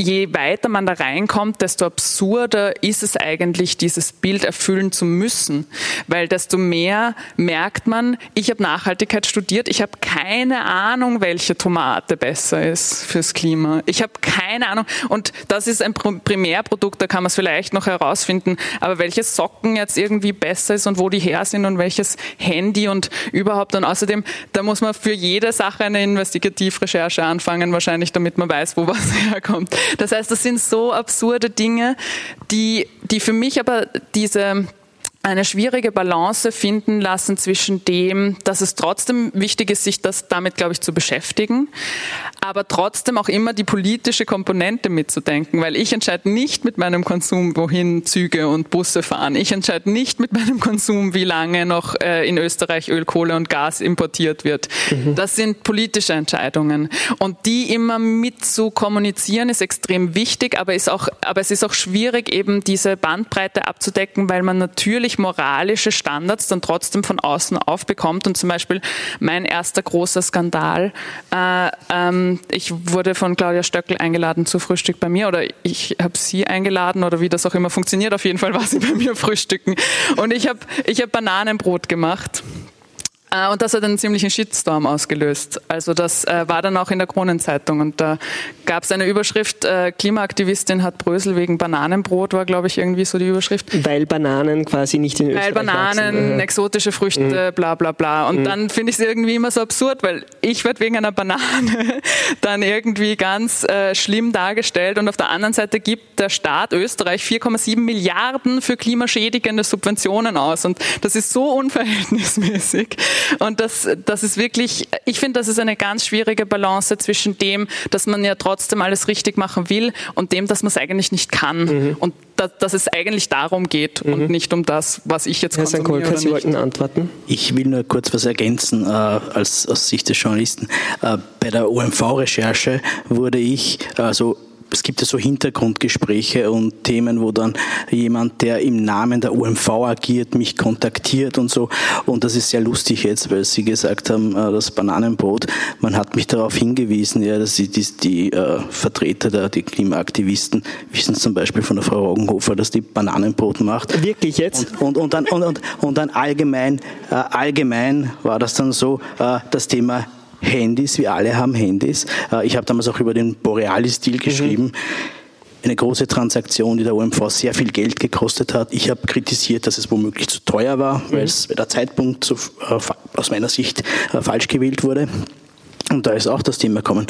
je weiter man da reinkommt, desto absurder ist es eigentlich, dieses Bild erfüllen zu müssen. Weil desto mehr merkt man, ich habe Nachhaltigkeit studiert, ich habe keine Ahnung, welche Tomate besser ist fürs Klima. Ich habe keine Ahnung. Und das ist ein Primärprodukt, da kann man es vielleicht noch herausfinden. Aber welches Socken jetzt irgendwie besser ist und wo die her sind und welches Handy und überhaupt. Und außerdem, da muss man für jede Sache eine Investigativrecherche anfangen, wahrscheinlich, damit man weiß, wo was herkommt. Das heißt, das sind so absurde Dinge, die, die für mich aber diese eine schwierige Balance finden lassen zwischen dem, dass es trotzdem wichtig ist, sich das damit, glaube ich, zu beschäftigen, aber trotzdem auch immer die politische Komponente mitzudenken, weil ich entscheide nicht mit meinem Konsum, wohin Züge und Busse fahren. Ich entscheide nicht mit meinem Konsum, wie lange noch äh, in Österreich Öl, Kohle und Gas importiert wird. Mhm. Das sind politische Entscheidungen und die immer mit zu kommunizieren ist extrem wichtig, aber ist auch, aber es ist auch schwierig, eben diese Bandbreite abzudecken, weil man natürlich natürlich moralische Standards dann trotzdem von außen aufbekommt. Und zum Beispiel mein erster großer Skandal, äh, ähm, ich wurde von Claudia Stöckel eingeladen zu Frühstück bei mir oder ich habe sie eingeladen oder wie das auch immer funktioniert. Auf jeden Fall war sie bei mir frühstücken. Und ich habe ich hab Bananenbrot gemacht. Äh, und das hat einen ziemlichen Shitstorm ausgelöst. Also das äh, war dann auch in der Kronenzeitung und da gab es eine Überschrift, äh, Klimaaktivistin hat Brösel wegen Bananenbrot, war glaube ich irgendwie so die Überschrift. Weil Bananen quasi nicht in Österreich Weil Bananen, wachsen. exotische Früchte, mhm. bla bla bla. Und mhm. dann finde ich es irgendwie immer so absurd, weil ich werde wegen einer Banane dann irgendwie ganz äh, schlimm dargestellt und auf der anderen Seite gibt der Staat Österreich 4,7 Milliarden für klimaschädigende Subventionen aus und das ist so unverhältnismäßig Und das, das ist wirklich, ich finde, das ist eine ganz schwierige Balance zwischen dem, dass man ja trotzdem alles richtig machen will und dem, dass man es eigentlich nicht kann. Mhm. Und da, dass es eigentlich darum geht mhm. und nicht um das, was ich jetzt Herr konsumiere. Sie wollten antworten? Ich will nur kurz was ergänzen äh, als, aus Sicht des Journalisten. Äh, bei der OMV-Recherche wurde ich also es gibt ja so Hintergrundgespräche und Themen, wo dann jemand, der im Namen der UMV agiert, mich kontaktiert und so. Und das ist sehr lustig jetzt, weil Sie gesagt haben, äh, das Bananenbrot. Man hat mich darauf hingewiesen, ja, dass die, die, die äh, Vertreter der die Klimaaktivisten wissen zum Beispiel von der Frau Roggenhofer, dass die Bananenbrot macht. Wirklich jetzt? Und, und, und, dann, und, und, und dann allgemein, äh, allgemein war das dann so, äh, das Thema Handys, wir alle haben Handys. Äh, ich habe damals auch über den Borealis-Deal mhm. geschrieben. Mhm eine große Transaktion, die der OMV sehr viel Geld gekostet hat. Ich habe kritisiert, dass es womöglich zu teuer war, mhm. weil, es, weil der Zeitpunkt so, äh, aus meiner Sicht äh, falsch gewählt wurde. Und da ist auch das Thema gekommen.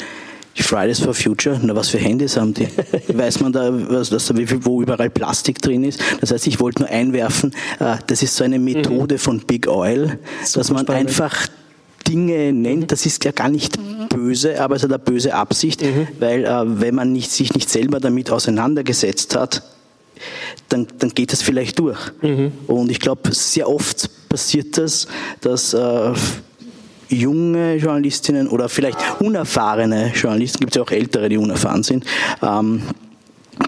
Die Fridays for Future, na was für Handys haben die? Weiß man da, was, was, wo überall Plastik drin ist? Das heißt, ich wollte nur einwerfen, äh, das ist so eine Methode mhm. von Big Oil, Super dass man spannend. einfach Dinge nennt, das ist ja gar nicht böse, aber es hat eine böse Absicht, mhm. weil äh, wenn man nicht, sich nicht selber damit auseinandergesetzt hat, dann, dann geht das vielleicht durch. Mhm. Und ich glaube, sehr oft passiert das, dass äh, junge Journalistinnen oder vielleicht unerfahrene Journalisten, gibt es ja auch ältere, die unerfahren sind, ähm,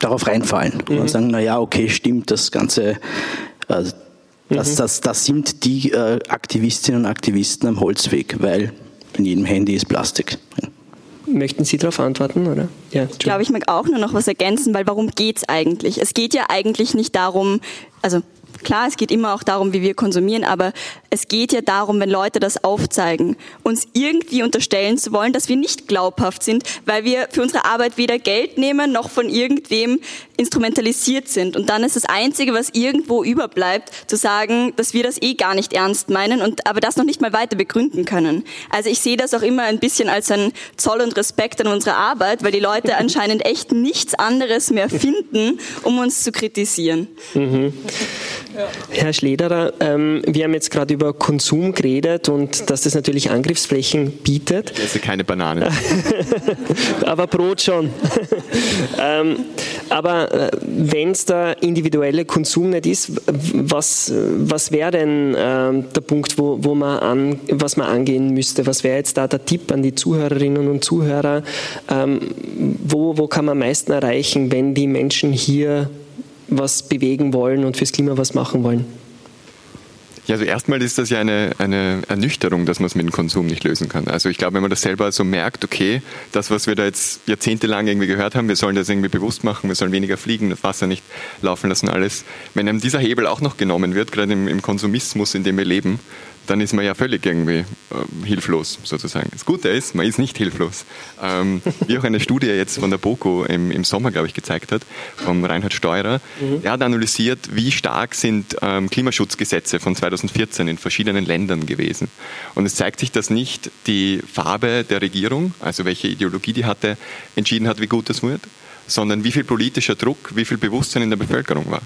darauf reinfallen mhm. und sagen, naja, okay, stimmt, das Ganze, äh, das, mhm. das, das sind die äh, Aktivistinnen und Aktivisten am Holzweg, weil in jedem Handy ist Plastik. Möchten Sie darauf antworten, oder? Ja, ich glaube, ich mag auch nur noch was ergänzen, weil warum geht es eigentlich? Es geht ja eigentlich nicht darum, also Klar, es geht immer auch darum, wie wir konsumieren, aber es geht ja darum, wenn Leute das aufzeigen, uns irgendwie unterstellen zu wollen, dass wir nicht glaubhaft sind, weil wir für unsere Arbeit weder Geld nehmen noch von irgendwem instrumentalisiert sind. Und dann ist das Einzige, was irgendwo überbleibt, zu sagen, dass wir das eh gar nicht ernst meinen und aber das noch nicht mal weiter begründen können. Also ich sehe das auch immer ein bisschen als ein Zoll und Respekt an unserer Arbeit, weil die Leute anscheinend echt nichts anderes mehr finden, um uns zu kritisieren. Mhm. Herr Schlederer, ähm, wir haben jetzt gerade über Konsum geredet und dass das natürlich Angriffsflächen bietet. Ich esse keine Banane. aber Brot schon. ähm, aber äh, wenn es der individuelle Konsum nicht ist, was, was wäre denn äh, der Punkt, wo, wo man an, was man angehen müsste? Was wäre jetzt da der Tipp an die Zuhörerinnen und Zuhörer? Ähm, wo, wo kann man am meisten erreichen, wenn die Menschen hier was bewegen wollen und fürs Klima was machen wollen? Ja, also erstmal ist das ja eine, eine Ernüchterung, dass man es mit dem Konsum nicht lösen kann. Also ich glaube, wenn man das selber so merkt, okay, das, was wir da jetzt jahrzehntelang irgendwie gehört haben, wir sollen das irgendwie bewusst machen, wir sollen weniger fliegen, das Wasser nicht laufen lassen, alles. Wenn einem dieser Hebel auch noch genommen wird, gerade im, im Konsumismus, in dem wir leben, dann ist man ja völlig irgendwie äh, hilflos sozusagen. Das Gute ist, man ist nicht hilflos. Ähm, wie auch eine Studie jetzt von der BOKO im, im Sommer, glaube ich, gezeigt hat, vom Reinhard Steurer. Mhm. Er hat analysiert, wie stark sind ähm, Klimaschutzgesetze von 2014 in verschiedenen Ländern gewesen. Und es zeigt sich, dass nicht die Farbe der Regierung, also welche Ideologie die hatte, entschieden hat, wie gut das wird, sondern wie viel politischer Druck, wie viel Bewusstsein in der Bevölkerung war.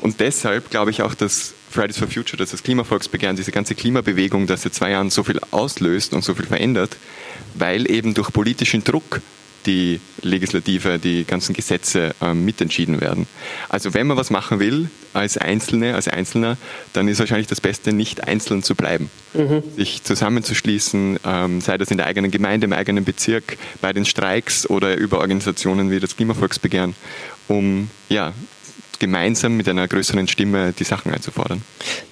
Und deshalb glaube ich auch, dass Fridays for Future, dass das Klimavolksbegehren, diese ganze Klimabewegung, das seit zwei Jahren so viel auslöst und so viel verändert, weil eben durch politischen Druck die Legislative, die ganzen Gesetze ähm, mitentschieden werden. Also wenn man was machen will als Einzelne, als Einzelner, dann ist wahrscheinlich das Beste, nicht einzeln zu bleiben. Mhm. Sich zusammenzuschließen, ähm, sei das in der eigenen Gemeinde, im eigenen Bezirk, bei den Streiks oder über Organisationen wie das Klimavolksbegehren, um ja, gemeinsam mit einer größeren Stimme die Sachen einzufordern.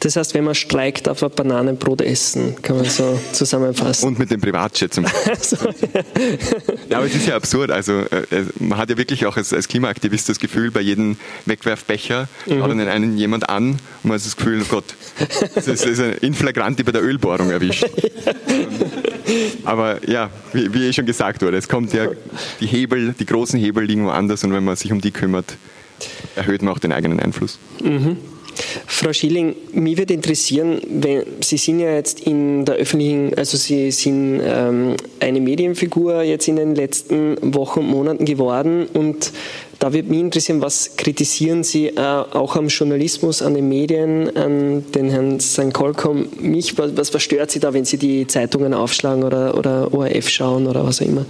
Das heißt, wenn man streikt, darf man Bananenbrot essen, kann man so zusammenfassen. Und mit dem Privatjet zum so, ja. ja, aber es ist ja absurd. Also äh, äh, man hat ja wirklich auch als, als Klimaaktivist das Gefühl, bei jedem Wegwerfbecher mhm. schaut dann einen jemand an und man hat das Gefühl, oh Gott, das ist, das ist ein Inflagranti bei der Ölbohrung erwischt. aber ja, wie, wie eh schon gesagt wurde, es kommt ja, die Hebel, die großen Hebel liegen woanders und wenn man sich um die kümmert, erhöht man auch den eigenen Einfluss. Mhm. Frau Schilling, mich würde interessieren, wenn, Sie sind ja jetzt in der öffentlichen, also Sie sind ähm, eine Medienfigur jetzt in den letzten Wochen und Monaten geworden und da würde mich interessieren, was kritisieren Sie äh, auch am Journalismus, an den Medien, an den Herrn St. Kolkom, mich, was, was stört Sie da, wenn Sie die Zeitungen aufschlagen oder, oder ORF schauen oder was auch immer?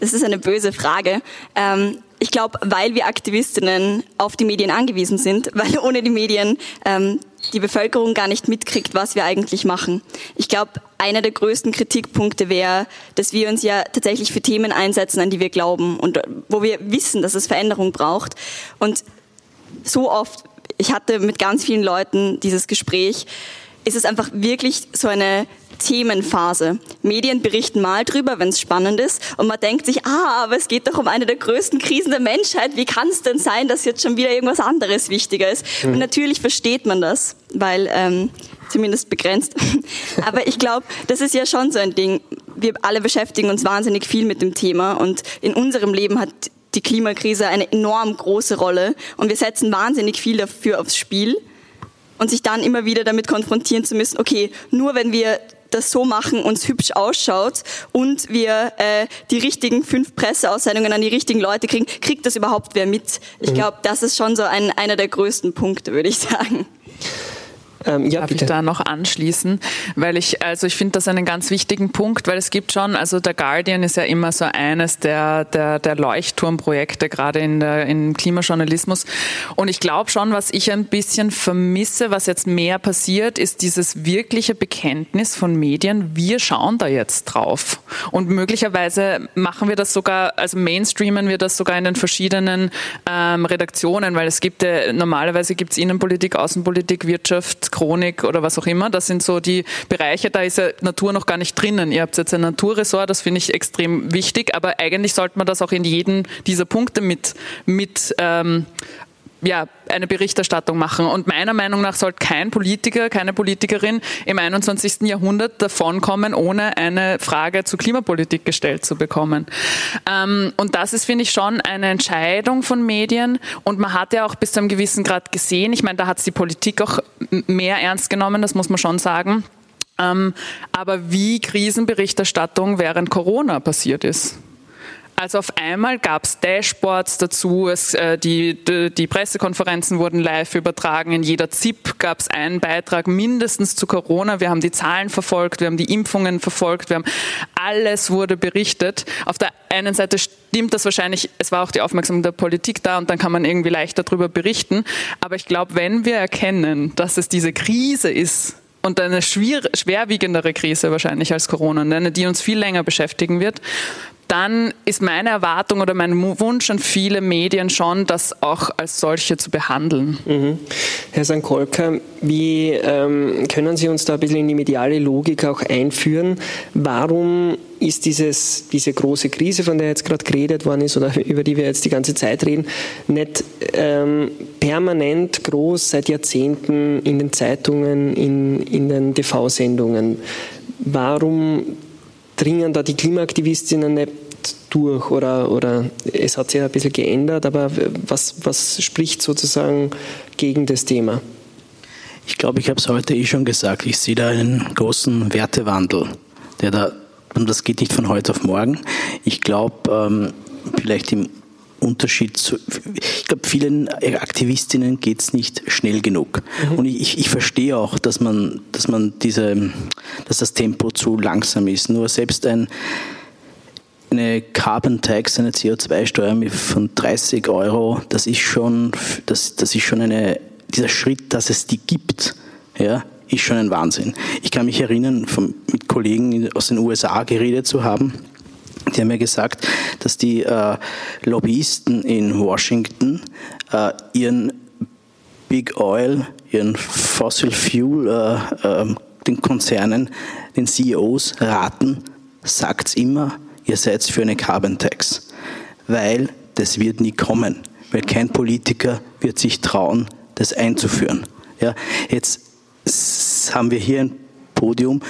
Das ist eine böse Frage. Ähm, ich glaube, weil wir Aktivistinnen auf die Medien angewiesen sind, weil ohne die Medien ähm, die Bevölkerung gar nicht mitkriegt, was wir eigentlich machen. Ich glaube, einer der größten Kritikpunkte wäre, dass wir uns ja tatsächlich für Themen einsetzen, an die wir glauben und wo wir wissen, dass es Veränderung braucht. Und so oft, ich hatte mit ganz vielen Leuten dieses Gespräch, ist es einfach wirklich so eine Themenphase. Medien berichten mal drüber, wenn es spannend ist, und man denkt sich, ah, aber es geht doch um eine der größten Krisen der Menschheit. Wie kann es denn sein, dass jetzt schon wieder irgendwas anderes wichtiger ist? Mhm. Und natürlich versteht man das, weil ähm, zumindest begrenzt. aber ich glaube, das ist ja schon so ein Ding. Wir alle beschäftigen uns wahnsinnig viel mit dem Thema und in unserem Leben hat die Klimakrise eine enorm große Rolle und wir setzen wahnsinnig viel dafür aufs Spiel und sich dann immer wieder damit konfrontieren zu müssen, okay, nur wenn wir das so machen, uns hübsch ausschaut und wir äh, die richtigen fünf Presseaussendungen an die richtigen Leute kriegen, kriegt das überhaupt wer mit? Ich mhm. glaube, das ist schon so ein, einer der größten Punkte, würde ich sagen. Ähm, ja, Darf bitte. ich da noch anschließen? Weil ich, also ich finde das einen ganz wichtigen Punkt, weil es gibt schon, also der Guardian ist ja immer so eines der, der, der Leuchtturmprojekte, gerade in der, im Klimajournalismus. Und ich glaube schon, was ich ein bisschen vermisse, was jetzt mehr passiert, ist dieses wirkliche Bekenntnis von Medien. Wir schauen da jetzt drauf. Und möglicherweise machen wir das sogar, also mainstreamen wir das sogar in den verschiedenen ähm, Redaktionen, weil es gibt ja, normalerweise gibt es Innenpolitik, Außenpolitik, Wirtschaft, Chronik oder was auch immer. Das sind so die Bereiche, da ist ja Natur noch gar nicht drinnen. Ihr habt jetzt ein Naturressort, das finde ich extrem wichtig, aber eigentlich sollte man das auch in jeden dieser Punkte mit, mit ähm, ja, eine Berichterstattung machen. Und meiner Meinung nach sollte kein Politiker, keine Politikerin im 21. Jahrhundert davonkommen, ohne eine Frage zur Klimapolitik gestellt zu bekommen. Ähm, und das ist, finde ich, schon eine Entscheidung von Medien. Und man hat ja auch bis zu einem gewissen Grad gesehen, ich meine, da hat es die Politik auch mehr ernst genommen, das muss man schon sagen. Ähm, aber wie Krisenberichterstattung während Corona passiert ist. Also auf einmal gab es Dashboards dazu, es, äh, die, die, die, Pressekonferenzen wurden live übertragen, in jeder ZIP gab es einen Beitrag mindestens zu Corona. Wir haben die Zahlen verfolgt, wir haben die Impfungen verfolgt, wir haben alles wurde berichtet. Auf der einen Seite stimmt das wahrscheinlich, es war auch die Aufmerksamkeit der Politik da und dann kann man irgendwie leichter darüber berichten. Aber ich glaube, wenn wir erkennen, dass es diese Krise ist, und eine schwer, schwerwiegendere Krise wahrscheinlich als Corona, eine, die uns viel länger beschäftigen wird, dann ist meine Erwartung oder mein Wunsch an viele Medien schon, das auch als solche zu behandeln. Mhm. Herr Sankolka, wie ähm, können Sie uns da ein bisschen in die mediale Logik auch einführen? Warum ist dieses, diese große Krise, von der jetzt gerade geredet worden ist oder über die wir jetzt die ganze Zeit reden, nicht ähm, permanent groß seit Jahrzehnten in den Zeitungen, in, in den TV-Sendungen? Warum dringen da die Klimaaktivistinnen nicht durch oder, oder es hat sich ein bisschen geändert, aber was, was spricht sozusagen gegen das Thema? Ich glaube, ich habe es heute eh schon gesagt, ich sehe da einen großen Wertewandel, der da, und das geht nicht von heute auf morgen. Ich glaube, ähm, vielleicht im Unterschied zu, ich glaube, vielen Aktivistinnen geht es nicht schnell genug. Mhm. Und ich, ich verstehe auch, dass man, dass man diese, dass das Tempo zu langsam ist. Nur selbst ein, eine Carbon Tax, eine CO2-Steuer von 30 Euro, das ist schon, das, das ist schon eine, dieser Schritt, dass es die gibt, ja, ist schon ein Wahnsinn. Ich kann mich erinnern, von, mit Kollegen aus den USA geredet zu haben, die haben mir gesagt, dass die äh, Lobbyisten in Washington äh, ihren Big Oil, ihren Fossil Fuel, äh, ähm, den Konzernen, den CEOs raten, sagt's immer, ihr seid für eine Carbon Tax, weil das wird nie kommen, weil kein Politiker wird sich trauen, das einzuführen. Ja, jetzt haben wir hier ein Podium,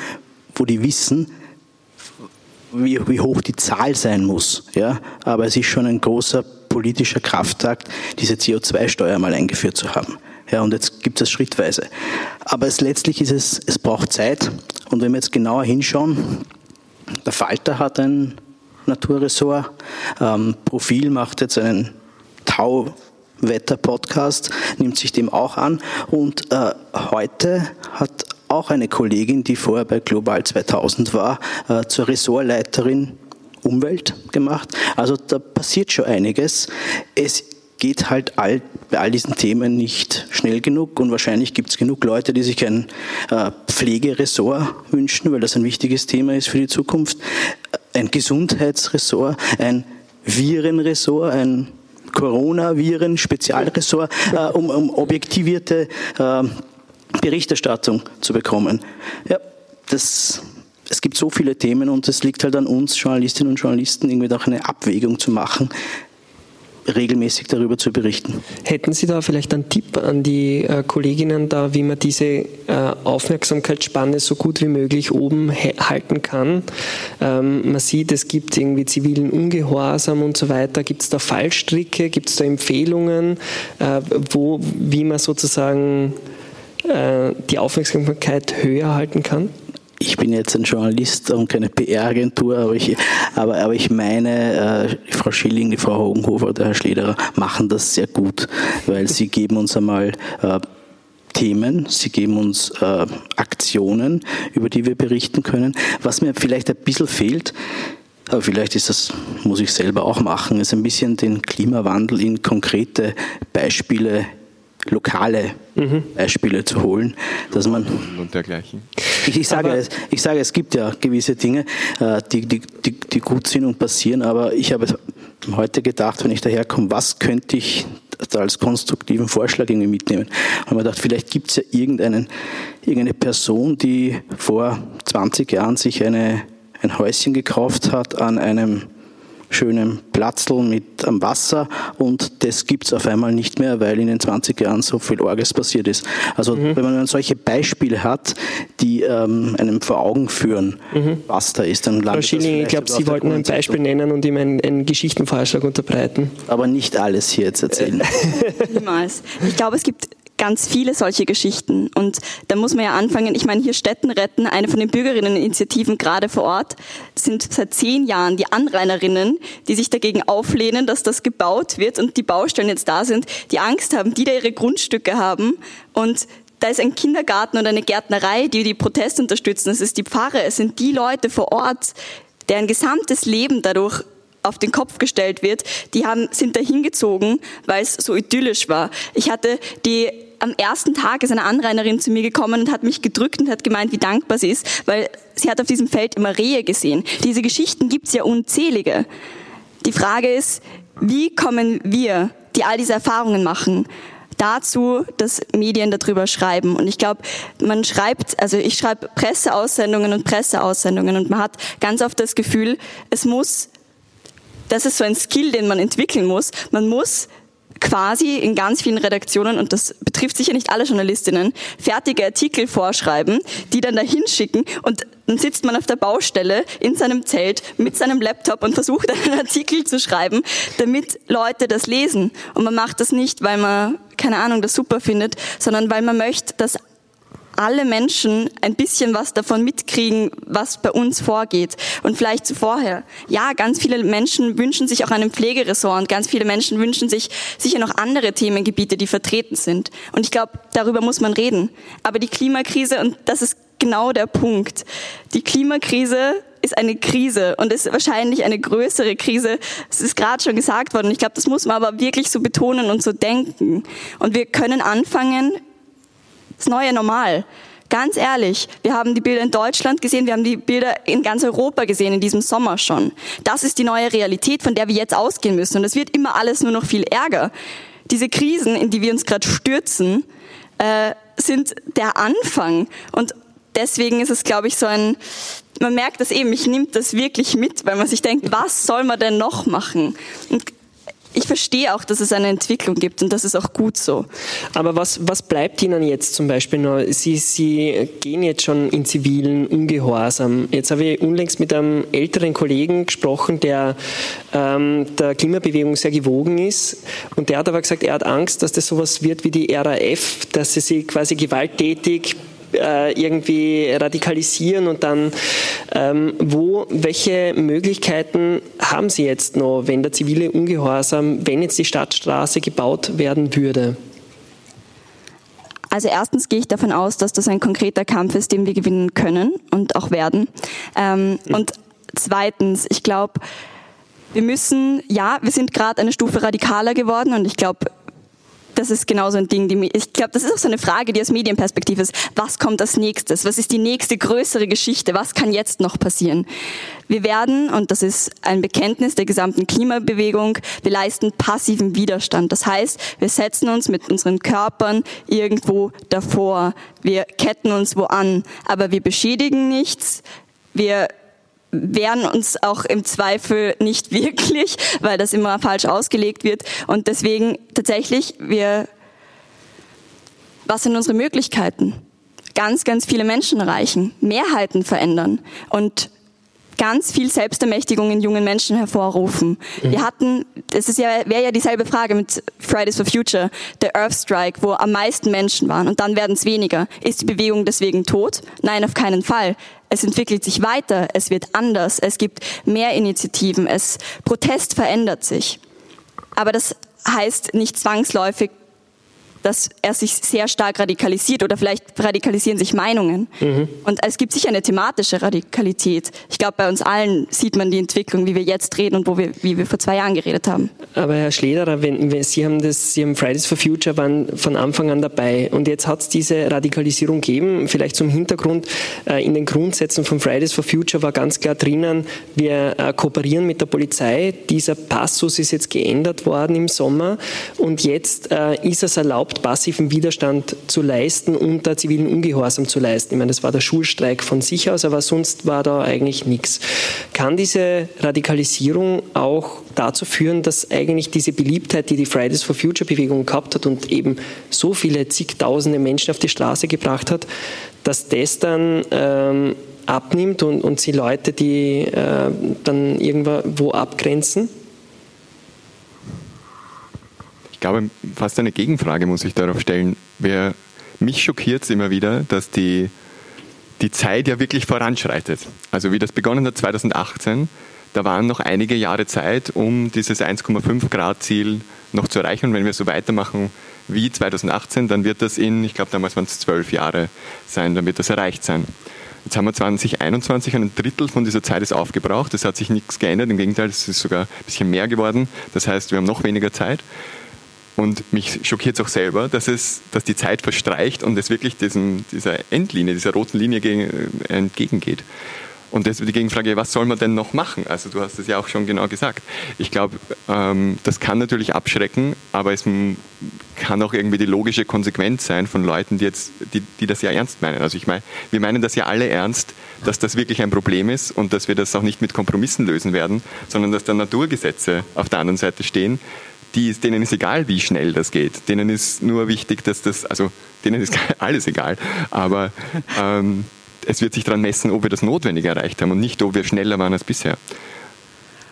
wo die wissen, wie, wie hoch die Zahl sein muss. Ja? Aber es ist schon ein großer politischer Kraftakt, diese CO2-Steuer mal eingeführt zu haben. Ja, und jetzt gibt es schrittweise. Aber es, letztlich ist es, es braucht Zeit. Und wenn wir jetzt genauer hinschauen, der Falter hat ein Naturressort, ähm, Profil macht jetzt einen Tau-Wetter-Podcast, nimmt sich dem auch an. Und äh, heute hat auch eine Kollegin, die vorher bei Global 2000 war, äh, zur Ressortleiterin Umwelt gemacht. Also da passiert schon einiges. Es geht halt all, bei all diesen Themen nicht schnell genug und wahrscheinlich gibt es genug Leute, die sich ein äh, Pflegeressort wünschen, weil das ein wichtiges Thema ist für die Zukunft, ein Gesundheitsressort, ein Virenressort, ein Coronaviren-Spezialressort, äh, um, um objektivierte äh, Berichterstattung zu bekommen. Ja, das es gibt so viele Themen und es liegt halt an uns, Journalistinnen und Journalisten, irgendwie auch eine Abwägung zu machen, regelmäßig darüber zu berichten. Hätten Sie da vielleicht einen Tipp an die äh, Kolleginnen da, wie man diese äh, Aufmerksamkeitsspanne so gut wie möglich oben halten kann? Ähm, man sieht, es gibt irgendwie zivilen Ungehorsam und so weiter. Gibt es da Fallstricke? Gibt es da Empfehlungen, äh, wo, wie man sozusagen die Aufmerksamkeit höher halten kann? ich bin jetzt ein Journalist und keine PR-Agentur, aber ich, aber, aber ich meine, äh, Frau Schilling, die Frau Hogenhofer, der Herr Schlederer machen das sehr gut, weil sie geben uns einmal äh, Themen, sie geben uns äh, Aktionen, über die wir berichten können. Was mir vielleicht ein bisschen fehlt, aber vielleicht ist das, muss ich selber auch machen, ist ein bisschen den Klimawandel in konkrete Beispiele lokale mhm. Beispiele zu holen, dass man und dergleichen. Ich, ich sage, es, ich sage, es gibt ja gewisse Dinge, äh, die, die, die, die gut sind und passieren, aber ich habe heute gedacht, wenn ich daherkomme, was könnte ich da als konstruktiven Vorschlag irgendwie mitnehmen? Und man gedacht, vielleicht gibt es ja irgendeinen, irgendeine Person, die vor 20 Jahren sich eine, ein Häuschen gekauft hat an einem schönem Platzl mit am Wasser und das gibt es auf einmal nicht mehr, weil in den 20 Jahren so viel Orges passiert ist. Also mhm. wenn man solche Beispiele hat, die ähm, einem vor Augen führen, mhm. was da ist, dann landet Schilling, ich glaube, Sie wollten ein Beispiel nennen und ihm einen, einen Geschichtenvorschlag unterbreiten. Aber nicht alles hier jetzt erzählen. Niemals. Ich glaube, es gibt ganz viele solche Geschichten. Und da muss man ja anfangen, ich meine, hier Städten retten, eine von den Bürgerinneninitiativen gerade vor Ort, sind seit zehn Jahren die Anrainerinnen, die sich dagegen auflehnen, dass das gebaut wird und die Baustellen jetzt da sind, die Angst haben, die da ihre Grundstücke haben und da ist ein Kindergarten und eine Gärtnerei, die die Proteste unterstützen. Es ist die Pfarre, es sind die Leute vor Ort, deren gesamtes Leben dadurch auf den Kopf gestellt wird, die haben, sind da hingezogen, weil es so idyllisch war. Ich hatte die am ersten Tag ist eine Anrainerin zu mir gekommen und hat mich gedrückt und hat gemeint, wie dankbar sie ist, weil sie hat auf diesem Feld immer Rehe gesehen. Diese Geschichten gibt's ja unzählige. Die Frage ist, wie kommen wir, die all diese Erfahrungen machen, dazu, dass Medien darüber schreiben. Und ich glaube, man schreibt, also ich schreibe Presseaussendungen und Presseaussendungen und man hat ganz oft das Gefühl, es muss das ist so ein Skill, den man entwickeln muss. Man muss quasi in ganz vielen Redaktionen, und das betrifft sicher nicht alle Journalistinnen, fertige Artikel vorschreiben, die dann dahin schicken und dann sitzt man auf der Baustelle in seinem Zelt mit seinem Laptop und versucht einen Artikel zu schreiben, damit Leute das lesen. Und man macht das nicht, weil man, keine Ahnung, das super findet, sondern weil man möchte, dass alle Menschen ein bisschen was davon mitkriegen, was bei uns vorgeht. Und vielleicht vorher. Ja, ganz viele Menschen wünschen sich auch einen Pflegeressort und ganz viele Menschen wünschen sich sicher noch andere Themengebiete, die vertreten sind. Und ich glaube, darüber muss man reden. Aber die Klimakrise, und das ist genau der Punkt, die Klimakrise ist eine Krise und ist wahrscheinlich eine größere Krise. Es ist gerade schon gesagt worden. Ich glaube, das muss man aber wirklich so betonen und so denken. Und wir können anfangen, das neue Normal. Ganz ehrlich, wir haben die Bilder in Deutschland gesehen, wir haben die Bilder in ganz Europa gesehen, in diesem Sommer schon. Das ist die neue Realität, von der wir jetzt ausgehen müssen. Und es wird immer alles nur noch viel ärger. Diese Krisen, in die wir uns gerade stürzen, äh, sind der Anfang. Und deswegen ist es, glaube ich, so ein, man merkt das eben, mich nimmt das wirklich mit, weil man sich denkt, was soll man denn noch machen? Und ich verstehe auch, dass es eine Entwicklung gibt und das ist auch gut so. Aber was, was bleibt Ihnen jetzt zum Beispiel noch? Sie, Sie gehen jetzt schon in zivilen Ungehorsam. Jetzt habe ich unlängst mit einem älteren Kollegen gesprochen, der ähm, der Klimabewegung sehr gewogen ist und der hat aber gesagt, er hat Angst, dass das sowas wird wie die RAF, dass sie sich quasi gewalttätig äh, irgendwie radikalisieren und dann, ähm, wo, welche Möglichkeiten haben Sie jetzt noch, wenn der zivile Ungehorsam, wenn jetzt die Stadtstraße gebaut werden würde? Also erstens gehe ich davon aus, dass das ein konkreter Kampf ist, den wir gewinnen können und auch werden. Ähm, mhm. Und zweitens, ich glaube, wir müssen, ja, wir sind gerade eine Stufe radikaler geworden und ich glaube, das ist genauso ein Ding. Die, ich glaube, das ist auch so eine Frage, die aus Medienperspektive ist. Was kommt als nächstes? Was ist die nächste größere Geschichte? Was kann jetzt noch passieren? Wir werden, und das ist ein Bekenntnis der gesamten Klimabewegung, wir leisten passiven Widerstand. Das heißt, wir setzen uns mit unseren Körpern irgendwo davor. Wir ketten uns wo an. Aber wir beschädigen nichts. Wir wehren uns auch im Zweifel nicht wirklich, weil das immer falsch ausgelegt wird. Und deswegen tatsächlich, wir, was sind unsere Möglichkeiten? Ganz, ganz viele Menschen erreichen, Mehrheiten verändern und ganz viel Selbstermächtigung in jungen Menschen hervorrufen. Mhm. Wir hatten, das ist ja, wäre ja dieselbe Frage mit Fridays for Future, der Earth Strike, wo am meisten Menschen waren und dann werden es weniger. Ist die Bewegung deswegen tot? Nein, auf keinen Fall. Es entwickelt sich weiter, es wird anders, es gibt mehr Initiativen, es, Protest verändert sich. Aber das heißt nicht zwangsläufig, dass er sich sehr stark radikalisiert oder vielleicht radikalisieren sich Meinungen. Mhm. Und es gibt sicher eine thematische Radikalität. Ich glaube, bei uns allen sieht man die Entwicklung, wie wir jetzt reden und wo wir, wie wir vor zwei Jahren geredet haben. Aber Herr Schlederer, wenn, wenn Sie haben das, Sie haben Fridays for Future waren von Anfang an dabei und jetzt hat es diese Radikalisierung gegeben. Vielleicht zum Hintergrund äh, in den Grundsätzen von Fridays for Future war ganz klar drinnen, wir äh, kooperieren mit der Polizei. Dieser Passus ist jetzt geändert worden im Sommer und jetzt äh, ist es erlaubt überhaupt passiven Widerstand zu leisten und da zivilen Ungehorsam zu leisten. Ich meine, das war der Schulstreik von sich aus, aber sonst war da eigentlich nichts. Kann diese Radikalisierung auch dazu führen, dass eigentlich diese Beliebtheit, die die Fridays for Future Bewegung gehabt hat und eben so viele zigtausende Menschen auf die Straße gebracht hat, dass das dann ähm, abnimmt und, und sie Leute, die äh, dann irgendwo abgrenzen? Glaube, fast eine Gegenfrage muss ich darauf stellen. Wer, mich schockiert es immer wieder, dass die, die Zeit ja wirklich voranschreitet. Also wie das begonnen hat 2018, da waren noch einige Jahre Zeit, um dieses 1,5 Grad Ziel noch zu erreichen. Und wenn wir so weitermachen wie 2018, dann wird das in, ich glaube damals waren es zwölf Jahre sein, dann wird das erreicht sein. Jetzt haben wir 2021, ein Drittel von dieser Zeit ist aufgebraucht. Es hat sich nichts geändert, im Gegenteil, es ist sogar ein bisschen mehr geworden. Das heißt, wir haben noch weniger Zeit. Und mich schockiert es auch selber, dass, es, dass die Zeit verstreicht und es wirklich diesem, dieser Endlinie, dieser roten Linie äh, entgegengeht. Und ist die Gegenfrage, was soll man denn noch machen? Also du hast es ja auch schon genau gesagt. Ich glaube, ähm, das kann natürlich abschrecken, aber es kann auch irgendwie die logische Konsequenz sein von Leuten, die, jetzt, die, die das ja ernst meinen. Also ich meine, wir meinen das ja alle ernst, dass das wirklich ein Problem ist und dass wir das auch nicht mit Kompromissen lösen werden, sondern dass da Naturgesetze auf der anderen Seite stehen, die, denen ist egal, wie schnell das geht. Denen ist nur wichtig, dass das, also denen ist alles egal, aber ähm, es wird sich daran messen, ob wir das Notwendige erreicht haben und nicht, ob wir schneller waren als bisher.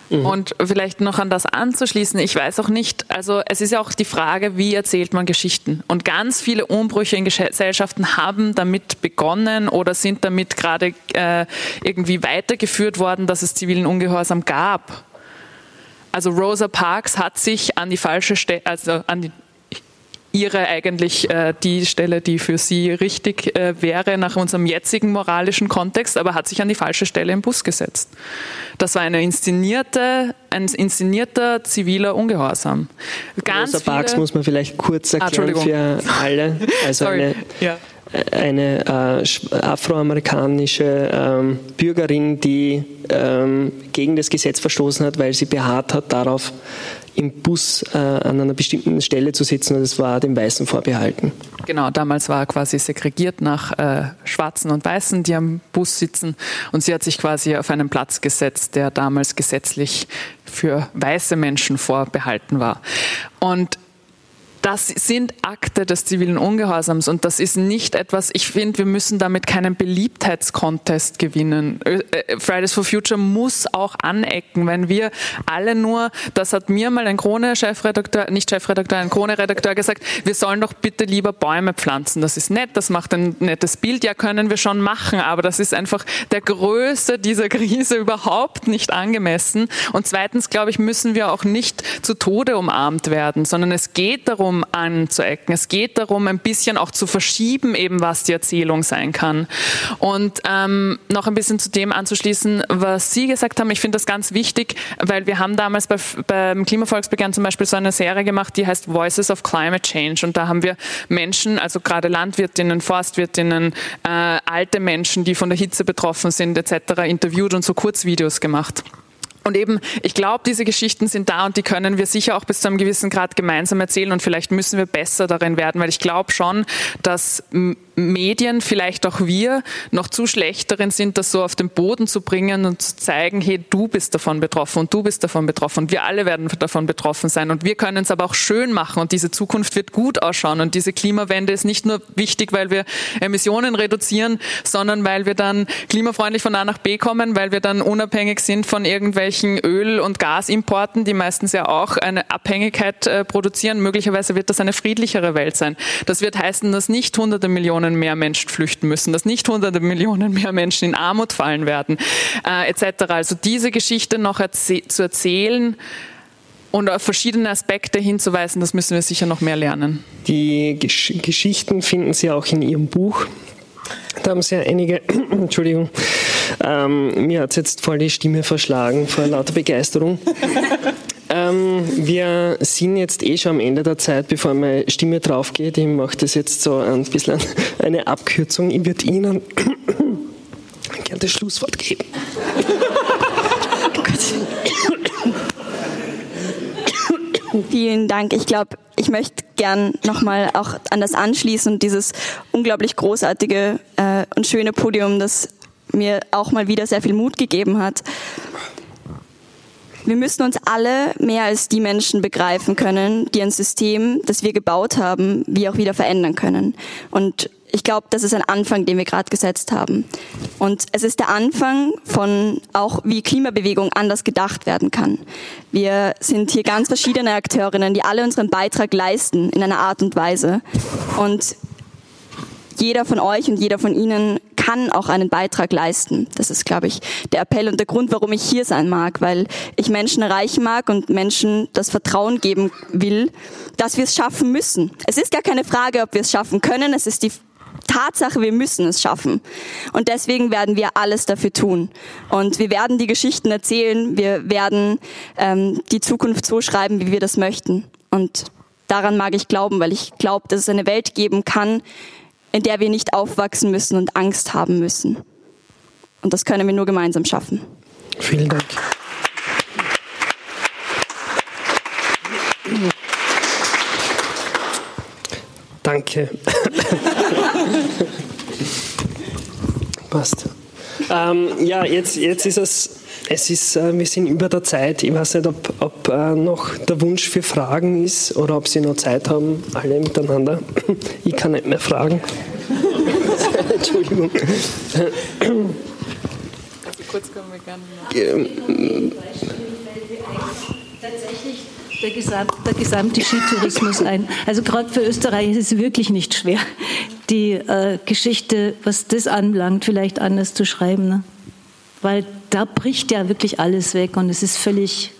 Mhm. Und vielleicht noch an das anzuschließen, ich weiß auch nicht, also es ist ja auch die Frage, wie erzählt man Geschichten? Und ganz viele Umbrüche in Gesellschaften haben damit begonnen oder sind damit gerade äh, irgendwie weitergeführt worden, dass es zivilen Ungehorsam gab. Also Rosa Parks hat sich an die falsche Stelle, also an die, ihre eigentlich äh, die Stelle, die für sie richtig äh, wäre nach unserem jetzigen moralischen Kontext, aber hat sich an die falsche Stelle im Bus gesetzt. Das war eine inszenierte, ein inszenierter ziviler Ungehorsam. Ganz Rosa Parks muss man vielleicht kurz ah, erklären ah, für alle. Also eine, ja eine äh, afroamerikanische ähm, Bürgerin, die ähm, gegen das Gesetz verstoßen hat, weil sie beharrt hat darauf, im Bus äh, an einer bestimmten Stelle zu sitzen und es war dem Weißen vorbehalten. Genau, damals war quasi segregiert nach äh, Schwarzen und Weißen, die am Bus sitzen und sie hat sich quasi auf einen Platz gesetzt, der damals gesetzlich für weiße Menschen vorbehalten war. Und das sind Akte des zivilen Ungehorsams und das ist nicht etwas, ich finde, wir müssen damit keinen Beliebtheitskontest gewinnen. Äh, Fridays for Future muss auch anecken, wenn wir alle nur, das hat mir mal ein Krone-Chefredakteur, nicht Chefredakteur, ein Krone-Redakteur gesagt, wir sollen doch bitte lieber Bäume pflanzen. Das ist nett, das macht ein nettes Bild, ja können wir schon machen, aber das ist einfach der Größe dieser Krise überhaupt nicht angemessen. Und zweitens, glaube ich, müssen wir auch nicht zu Tode umarmt werden, sondern es geht darum, darum anzuecken. Es geht darum, ein bisschen auch zu verschieben, eben was die Erzählung sein kann. Und ähm, noch ein bisschen zu dem anzuschließen, was Sie gesagt haben. Ich finde das ganz wichtig, weil wir haben damals bei, beim Klimavolksbegehren zum Beispiel so eine Serie gemacht, die heißt Voices of Climate Change. Und da haben wir Menschen, also gerade Landwirtinnen, Forstwirtinnen, äh, alte Menschen, die von der Hitze betroffen sind etc., interviewt und so Kurzvideos gemacht. Und eben, ich glaube, diese Geschichten sind da und die können wir sicher auch bis zu einem gewissen Grad gemeinsam erzählen und vielleicht müssen wir besser darin werden, weil ich glaube schon, dass Medien, vielleicht auch wir, noch zu schlecht darin sind, das so auf den Boden zu bringen und zu zeigen, hey, du bist davon betroffen und du bist davon betroffen und wir alle werden davon betroffen sein und wir können es aber auch schön machen und diese Zukunft wird gut ausschauen und diese Klimawende ist nicht nur wichtig, weil wir Emissionen reduzieren, sondern weil wir dann klimafreundlich von A nach B kommen, weil wir dann unabhängig sind von irgendwelchen Öl- und Gasimporten, die meistens ja auch eine Abhängigkeit äh, produzieren. Möglicherweise wird das eine friedlichere Welt sein. Das wird heißen, dass nicht hunderte Millionen Millionen mehr Menschen flüchten müssen, dass nicht hunderte Millionen mehr Menschen in Armut fallen werden, äh, etc. Also diese Geschichte noch erzäh zu erzählen, und auf verschiedene Aspekte hinzuweisen, das müssen wir sicher noch mehr lernen. Die Gesch Geschichten finden Sie auch in Ihrem Buch. Da haben Sie ja einige, Entschuldigung, ähm, mir hat es jetzt voll die Stimme verschlagen vor lauter Begeisterung. Ähm, wir sind jetzt eh schon am Ende der Zeit, bevor meine Stimme drauf geht. Ich mache das jetzt so ein bisschen eine Abkürzung. Ich würde Ihnen gerne das Schlusswort geben. Vielen Dank. Ich glaube, ich möchte gern nochmal auch an das anschließen und dieses unglaublich großartige äh, und schöne Podium, das mir auch mal wieder sehr viel Mut gegeben hat. Wir müssen uns alle mehr als die Menschen begreifen können, die ein System, das wir gebaut haben, wie auch wieder verändern können. Und ich glaube, das ist ein Anfang, den wir gerade gesetzt haben. Und es ist der Anfang von auch, wie Klimabewegung anders gedacht werden kann. Wir sind hier ganz verschiedene Akteurinnen, die alle unseren Beitrag leisten in einer Art und Weise. Und jeder von euch und jeder von Ihnen kann auch einen Beitrag leisten. Das ist, glaube ich, der Appell und der Grund, warum ich hier sein mag, weil ich Menschen erreichen mag und Menschen das Vertrauen geben will, dass wir es schaffen müssen. Es ist gar keine Frage, ob wir es schaffen können. Es ist die Tatsache, wir müssen es schaffen. Und deswegen werden wir alles dafür tun. Und wir werden die Geschichten erzählen. Wir werden ähm, die Zukunft so schreiben, wie wir das möchten. Und daran mag ich glauben, weil ich glaube, dass es eine Welt geben kann, in der wir nicht aufwachsen müssen und Angst haben müssen. Und das können wir nur gemeinsam schaffen. Vielen Dank. Danke. Passt. Ähm, ja, jetzt, jetzt ist es es ist, äh, wir sind über der Zeit. Ich weiß nicht, ob, ob äh, noch der Wunsch für Fragen ist oder ob Sie noch Zeit haben, alle miteinander. Ich kann nicht mehr fragen. Entschuldigung. Kurz können wir gerne noch. Tatsächlich der, Gesam der gesamte Skitourismus ein. Also gerade für Österreich ist es wirklich nicht schwer, die äh, Geschichte, was das anbelangt, vielleicht anders zu schreiben. Ne? Weil da bricht ja wirklich alles weg und es ist völlig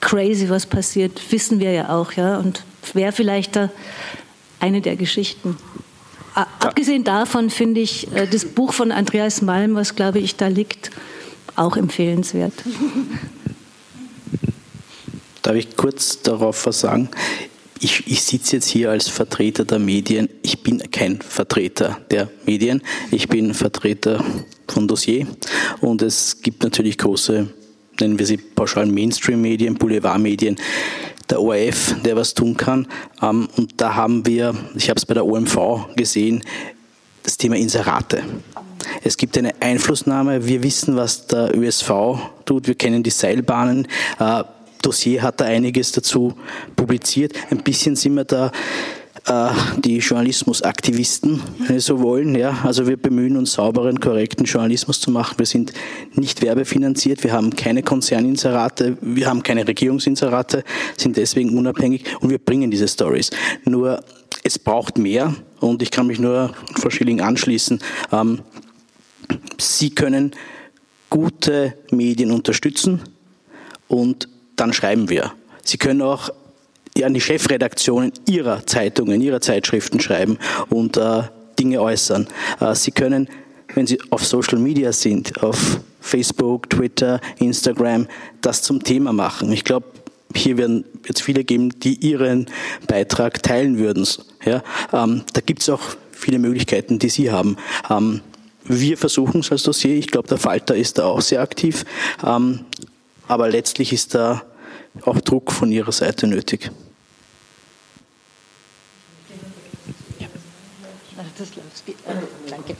crazy, was passiert, wissen wir ja auch, ja. Und wäre vielleicht da eine der Geschichten. Abgesehen davon finde ich äh, das Buch von Andreas Malm, was glaube ich da liegt, auch empfehlenswert. Darf ich kurz darauf was sagen? Ich, ich sitze jetzt hier als Vertreter der Medien. Ich bin kein Vertreter der Medien. Ich bin Vertreter von Dossier. Und es gibt natürlich große, nennen wir sie pauschal Mainstream-Medien, Boulevardmedien, der ORF, der was tun kann. Ähm, und da haben wir, ich habe es bei der OMV gesehen, das Thema Inserate. Es gibt eine Einflussnahme. Wir wissen, was der ÖSV tut. Wir kennen die Seilbahnen. Dossier hat da einiges dazu publiziert. Ein bisschen sind wir da äh, die Journalismusaktivisten, wenn Sie so wollen. Ja. Also wir bemühen uns, sauberen, korrekten Journalismus zu machen. Wir sind nicht werbefinanziert, wir haben keine Konzerninserate, wir haben keine Regierungsinserate, sind deswegen unabhängig und wir bringen diese Stories. Nur es braucht mehr und ich kann mich nur Frau Schilling anschließen. Ähm, Sie können gute Medien unterstützen und dann schreiben wir. Sie können auch an die Chefredaktionen Ihrer Zeitungen, Ihrer Zeitschriften schreiben und äh, Dinge äußern. Äh, Sie können, wenn Sie auf Social Media sind, auf Facebook, Twitter, Instagram, das zum Thema machen. Ich glaube, hier werden jetzt viele geben, die ihren Beitrag teilen würden. Ja, ähm, da gibt es auch viele Möglichkeiten, die Sie haben. Ähm, wir versuchen es als Dossier. Ich glaube, der Falter ist da auch sehr aktiv. Ähm, aber letztlich ist da auch Druck von Ihrer Seite nötig. Danke.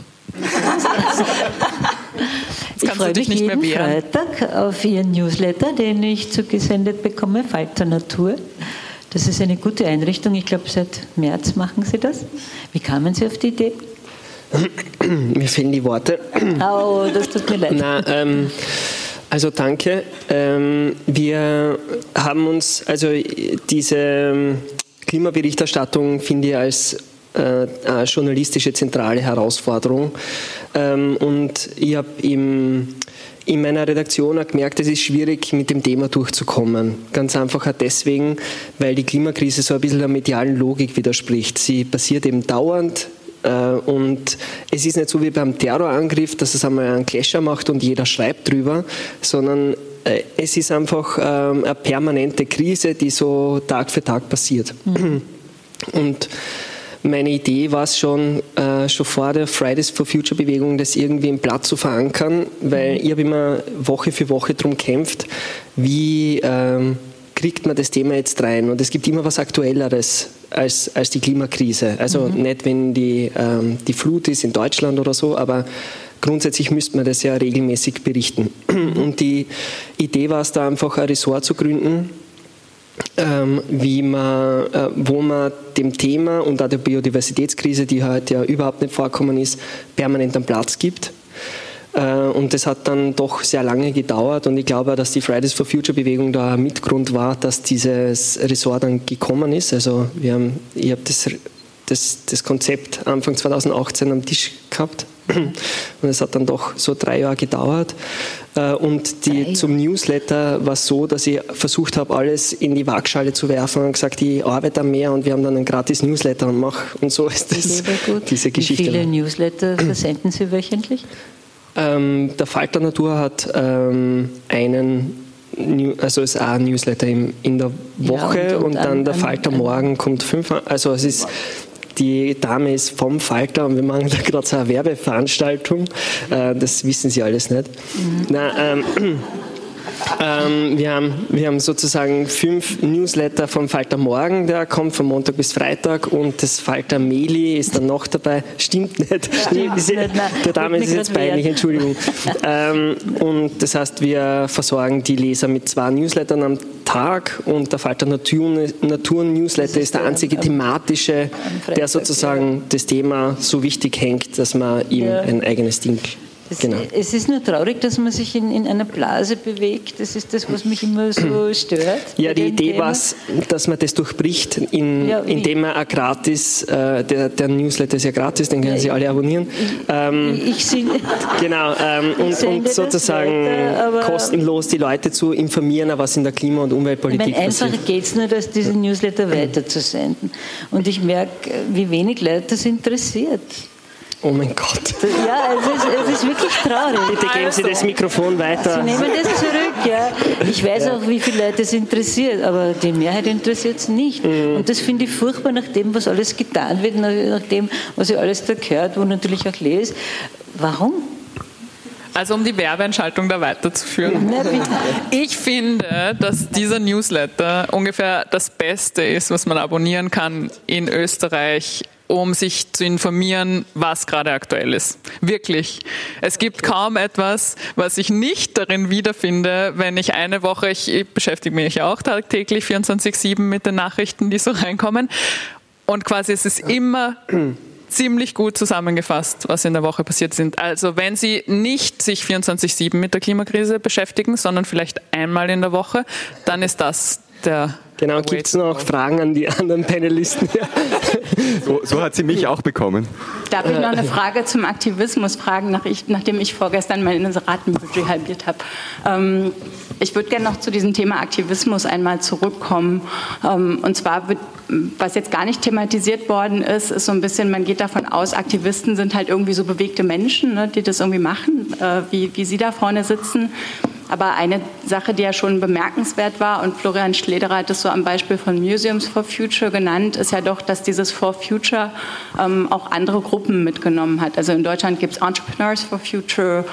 ich freue mich nicht jeden Freitag auf Ihren Newsletter, den ich zugesendet bekomme, Falter Natur. Das ist eine gute Einrichtung. Ich glaube, seit März machen Sie das. Wie kamen Sie auf die Idee? Mir fehlen die Worte. Oh, das tut mir leid. Na, ähm, also danke. Ähm, wir haben uns, also diese ähm, Klimaberichterstattung finde ich als äh, journalistische zentrale Herausforderung. Ähm, und ich habe in meiner Redaktion auch gemerkt, es ist schwierig, mit dem Thema durchzukommen. Ganz einfach auch deswegen, weil die Klimakrise so ein bisschen der medialen Logik widerspricht. Sie passiert eben dauernd, und es ist nicht so wie beim Terrorangriff, dass es einmal einen Clasher macht und jeder schreibt drüber, sondern äh, es ist einfach ähm, eine permanente Krise, die so Tag für Tag passiert. Mhm. Und meine Idee war es schon, äh, schon vor der Fridays for Future Bewegung, das irgendwie im Blatt zu verankern, weil mhm. ich habe immer Woche für Woche darum kämpft, wie ähm, kriegt man das Thema jetzt rein. Und es gibt immer was Aktuelleres als, als die Klimakrise. Also mhm. nicht, wenn die, ähm, die Flut ist in Deutschland oder so, aber grundsätzlich müsste man das ja regelmäßig berichten. Und die Idee war es da einfach, ein Ressort zu gründen, ähm, wie man, äh, wo man dem Thema und auch der Biodiversitätskrise, die heute ja überhaupt nicht vorkommen ist, permanent einen Platz gibt. Äh, und das hat dann doch sehr lange gedauert und ich glaube, dass die Fridays for Future Bewegung da ein Mitgrund war, dass dieses Ressort dann gekommen ist. Also wir haben, ich habe das, das, das Konzept Anfang 2018 am Tisch gehabt und es hat dann doch so drei Jahre gedauert. Äh, und die, zum Newsletter war es so, dass ich versucht habe, alles in die Waagschale zu werfen und gesagt, ich arbeite mehr und wir haben dann einen gratis Newsletter und mach und so ist das diese Geschichte. Wie viele Newsletter versenden Sie wöchentlich? Ähm, der Falter Natur hat ähm, einen also es ist ein Newsletter in, in der Woche ja, und, und, und, dann der Falter morgen kommt fünf. Also es ist die Dame ist vom Falter und wir machen da gerade so eine Werbeveranstaltung. Äh, das wissen Sie alles nicht. Mhm. Na, ähm, ähm, wir, haben, wir haben sozusagen fünf Newsletter vom Falter Morgen, der kommt von Montag bis Freitag und das Falter Meli ist dann noch dabei. Stimmt nicht. Stimmt. nicht. Der Dame ist jetzt peinlich, Entschuldigung. ähm, und das heißt, wir versorgen die Leser mit zwei Newslettern am Tag und der Falter Natur, Natur Newsletter ist der einzige thematische, der sozusagen das Thema so wichtig hängt, dass man ihm ein eigenes Ding das, genau. Es ist nur traurig, dass man sich in, in, einer Blase bewegt. Das ist das, was mich immer so stört. Ja, die Idee war es, dass man das durchbricht, in, ja, indem man gratis, äh, der, der, Newsletter ist ja gratis, den können ja, Sie alle abonnieren. Ähm, ich, ich Genau, ähm, und, und, sozusagen weiter, kostenlos die Leute zu informieren, was in der Klima- und Umweltpolitik ich meine, passiert. Einfacher geht es nur, dass diesen Newsletter weiterzusenden. Und ich merke, wie wenig Leute das interessiert. Oh mein Gott. Ja, es ist, es ist wirklich traurig. Bitte geben Sie das Mikrofon weiter. Sie nehmen das zurück, ja. Ich weiß ja. auch, wie viele Leute es interessiert, aber die Mehrheit interessiert es nicht. Mhm. Und das finde ich furchtbar nach dem, was alles getan wird, nach dem, was ich alles da gehört, wo natürlich auch lese. Warum? Also um die Werbeentschaltung da weiterzuführen. Ich finde, dass dieser Newsletter ungefähr das Beste ist, was man abonnieren kann in Österreich um sich zu informieren, was gerade aktuell ist. Wirklich. Es gibt kaum etwas, was ich nicht darin wiederfinde, wenn ich eine Woche, ich beschäftige mich auch tagtäglich 24-7 mit den Nachrichten, die so reinkommen. Und quasi es ist immer ziemlich gut zusammengefasst, was in der Woche passiert sind. Also wenn Sie nicht sich 24-7 mit der Klimakrise beschäftigen, sondern vielleicht einmal in der Woche, dann ist das der Genau, gibt es noch Fragen an die anderen Panelisten? so, so, hat sie mich auch bekommen. Darf ich noch eine Frage zum Aktivismus fragen, nach ich, nachdem ich vorgestern mein Inseratenbudget halbiert habe? Ähm, ich würde gerne noch zu diesem Thema Aktivismus einmal zurückkommen. Ähm, und zwar wird, was jetzt gar nicht thematisiert worden ist, ist so ein bisschen, man geht davon aus, Aktivisten sind halt irgendwie so bewegte Menschen, ne, die das irgendwie machen, äh, wie, wie Sie da vorne sitzen. Aber eine Sache, die ja schon bemerkenswert war, und Florian Schlederer hat es so am Beispiel von Museums for Future genannt, ist ja doch, dass dieses For Future ähm, auch andere Gruppen mitgenommen hat. Also in Deutschland gibt es Entrepreneurs for Future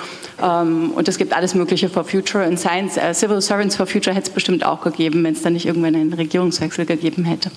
ähm, und es gibt alles Mögliche for Future. In Science, äh, Civil Servants for Future hätte es bestimmt auch gegeben, wenn es dann nicht irgendwann einen Regierungswechsel gegeben hätte.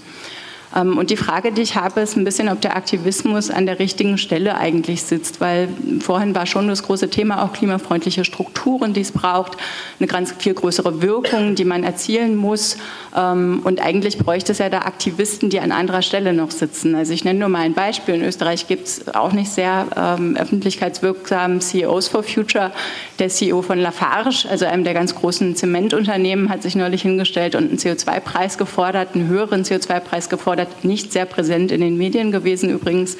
Ähm, und die Frage, die ich habe, ist ein bisschen, ob der Aktivismus an der richtigen Stelle eigentlich sitzt, weil vorhin war schon das große Thema auch klimafreundliche Strukturen, die es braucht, eine ganz viel größere Wirkung, die man erzielen muss. Ähm, und eigentlich bräuchte es ja da Aktivisten, die an anderer Stelle noch sitzen. Also ich nenne nur mal ein Beispiel. In Österreich gibt es auch nicht sehr ähm, öffentlichkeitswirksamen CEOs for Future. Der CEO von Lafarge, also einem der ganz großen Zementunternehmen, hat sich neulich hingestellt und einen CO2-Preis gefordert, einen höheren CO2-Preis gefordert gefordert, nicht sehr präsent in den Medien gewesen übrigens.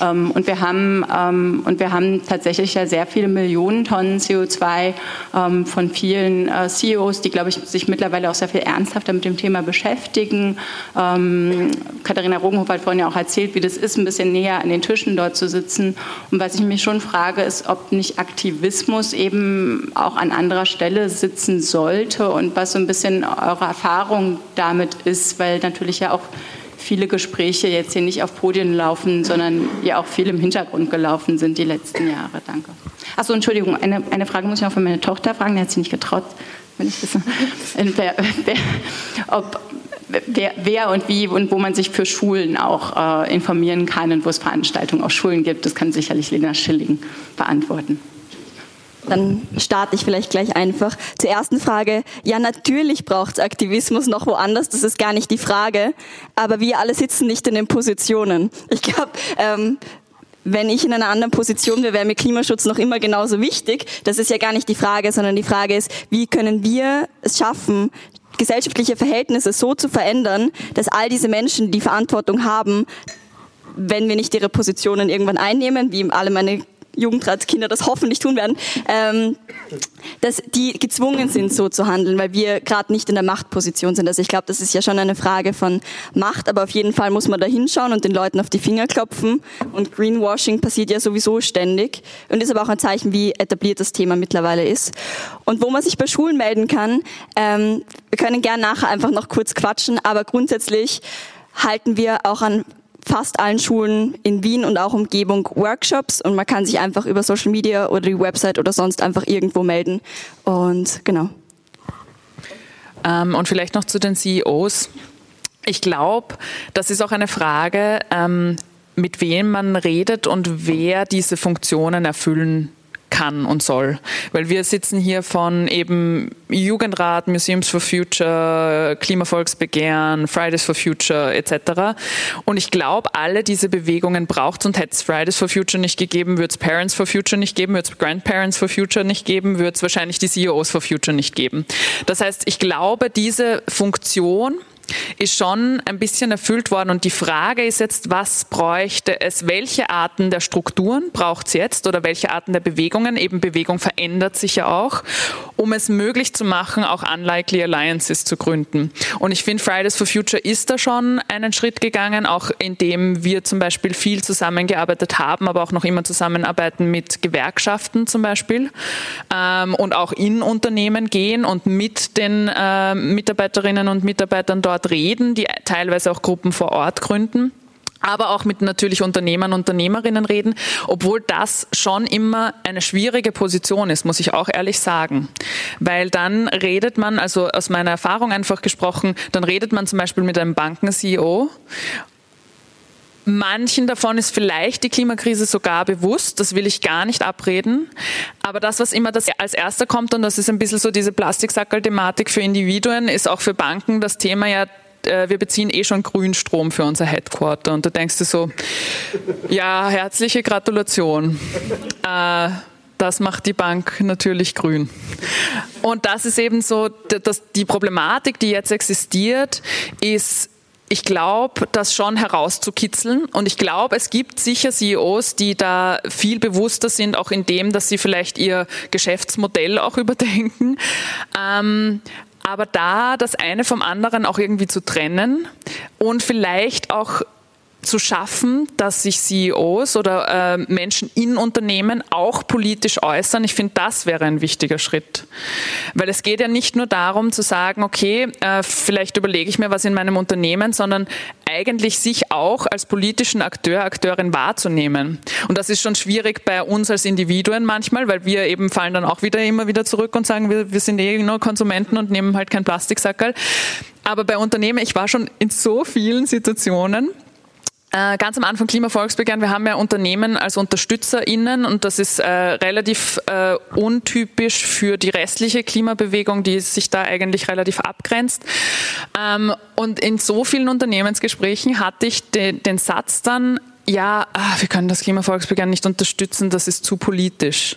Ähm, und wir haben, ähm, und wir haben tatsächlich ja sehr viele Millionen Tonnen CO2 ähm, von vielen äh, CEOs, die, glaube ich, sich mittlerweile auch sehr viel ernsthafter mit dem Thema beschäftigen. Katharina Rogenhofer hat vorhin ja auch erzählt, wie das ist, ein bisschen näher an den Tischen dort zu sitzen. Und was ich mich schon frage, ist, ob nicht Aktivismus eben auch an anderer Stelle sitzen sollte und was so ein bisschen eure Erfahrung damit ist, weil natürlich ja auch viele Gespräche jetzt hier nicht auf Podien laufen, sondern ja auch viel im Hintergrund gelaufen sind die letzten Jahre. Danke. Achso, Entschuldigung, eine, eine Frage muss ich auch von meiner Tochter fragen, die hat sich nicht getraut, wenn ich wissen, wer, wer, ob, wer, wer, und wie und wo man sich für Schulen auch äh, informieren kann und wo es Veranstaltungen auf Schulen gibt, das kann sicherlich Lena Schilling beantworten. Dann starte ich vielleicht gleich einfach. Zur ersten Frage. Ja, natürlich braucht es Aktivismus noch woanders, das ist gar nicht die Frage. Aber wir alle sitzen nicht in den Positionen. Ich glaube, ähm, wenn ich in einer anderen Position wäre, wäre mir Klimaschutz noch immer genauso wichtig. Das ist ja gar nicht die Frage, sondern die Frage ist, wie können wir es schaffen, gesellschaftliche Verhältnisse so zu verändern, dass all diese Menschen, die Verantwortung haben, wenn wir nicht ihre Positionen irgendwann einnehmen, wie alle meine Jugendratskinder das hoffentlich tun werden, ähm, dass die gezwungen sind, so zu handeln, weil wir gerade nicht in der Machtposition sind. Also ich glaube, das ist ja schon eine Frage von Macht, aber auf jeden Fall muss man da hinschauen und den Leuten auf die Finger klopfen. Und Greenwashing passiert ja sowieso ständig und ist aber auch ein Zeichen, wie etabliert das Thema mittlerweile ist. Und wo man sich bei Schulen melden kann, ähm, wir können gern nachher einfach noch kurz quatschen, aber grundsätzlich halten wir auch an fast allen Schulen in Wien und auch Umgebung Workshops und man kann sich einfach über Social Media oder die Website oder sonst einfach irgendwo melden. Und genau. Ähm, und vielleicht noch zu den CEOs. Ich glaube, das ist auch eine Frage, ähm, mit wem man redet und wer diese Funktionen erfüllen kann und soll. Weil wir sitzen hier von eben Jugendrat, Museums for Future, Klimavolksbegehren, Fridays for Future etc. Und ich glaube, alle diese Bewegungen braucht es und hätte es Fridays for Future nicht gegeben, würde es Parents for Future nicht geben, würde es Grandparents for Future nicht geben, würde es wahrscheinlich die CEOs for Future nicht geben. Das heißt, ich glaube, diese Funktion ist schon ein bisschen erfüllt worden. Und die Frage ist jetzt, was bräuchte es? Welche Arten der Strukturen braucht es jetzt oder welche Arten der Bewegungen? Eben Bewegung verändert sich ja auch, um es möglich zu machen, auch Unlikely Alliances zu gründen. Und ich finde, Fridays for Future ist da schon einen Schritt gegangen, auch indem wir zum Beispiel viel zusammengearbeitet haben, aber auch noch immer zusammenarbeiten mit Gewerkschaften zum Beispiel ähm, und auch in Unternehmen gehen und mit den äh, Mitarbeiterinnen und Mitarbeitern dort reden, die teilweise auch Gruppen vor Ort gründen. aber auch mit natürlich Unternehmern, Unternehmerinnen reden, obwohl das schon immer eine schwierige Position ist, muss ich auch ehrlich sagen. Weil dann redet man, also aus meiner Erfahrung einfach gesprochen, dann redet man zum Beispiel mit einem Banken-CEO Manchen davon ist vielleicht die Klimakrise sogar bewusst, das will ich gar nicht abreden. Aber das, was immer das als erster kommt, und das ist ein bisschen so diese Plastiksackerl-Thematik für Individuen, ist auch für Banken das Thema ja äh, wir beziehen eh schon Grünstrom für unser Headquarter. Und da denkst du so, ja, herzliche Gratulation. Äh, das macht die Bank natürlich grün. Und das ist eben so, dass die Problematik, die jetzt existiert, ist, ich glaube, das schon herauszukitzeln. Und ich glaube, es gibt sicher CEOs, die da viel bewusster sind, auch in dem, dass sie vielleicht ihr Geschäftsmodell auch überdenken. Ähm, aber da das eine vom anderen auch irgendwie zu trennen und vielleicht auch zu schaffen, dass sich CEOs oder äh, Menschen in Unternehmen auch politisch äußern. Ich finde, das wäre ein wichtiger Schritt. Weil es geht ja nicht nur darum zu sagen, okay, äh, vielleicht überlege ich mir was in meinem Unternehmen, sondern eigentlich sich auch als politischen Akteur, Akteurin wahrzunehmen. Und das ist schon schwierig bei uns als Individuen manchmal, weil wir eben fallen dann auch wieder immer wieder zurück und sagen, wir, wir sind eh nur Konsumenten und nehmen halt kein Plastiksackerl. Aber bei Unternehmen, ich war schon in so vielen Situationen, ganz am Anfang Klimavolksbegehren, wir haben ja Unternehmen als UnterstützerInnen und das ist äh, relativ äh, untypisch für die restliche Klimabewegung, die sich da eigentlich relativ abgrenzt. Ähm, und in so vielen Unternehmensgesprächen hatte ich de, den Satz dann, ja, ach, wir können das Klimavolksbegehren nicht unterstützen, das ist zu politisch.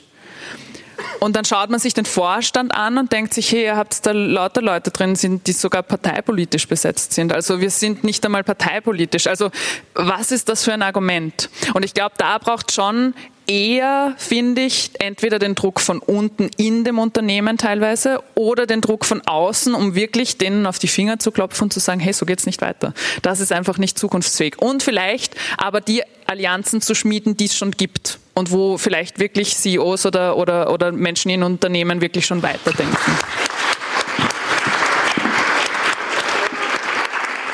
Und dann schaut man sich den Vorstand an und denkt sich, hey, ihr habt da lauter Leute drin sind, die sogar parteipolitisch besetzt sind. Also wir sind nicht einmal parteipolitisch. Also was ist das für ein Argument? Und ich glaube, da braucht schon eher, finde ich, entweder den Druck von unten in dem Unternehmen teilweise oder den Druck von außen, um wirklich denen auf die Finger zu klopfen und zu sagen, hey, so geht's nicht weiter. Das ist einfach nicht zukunftsfähig. Und vielleicht aber die Allianzen zu schmieden, die es schon gibt und wo vielleicht wirklich CEOs oder, oder, oder Menschen in Unternehmen wirklich schon weiterdenken.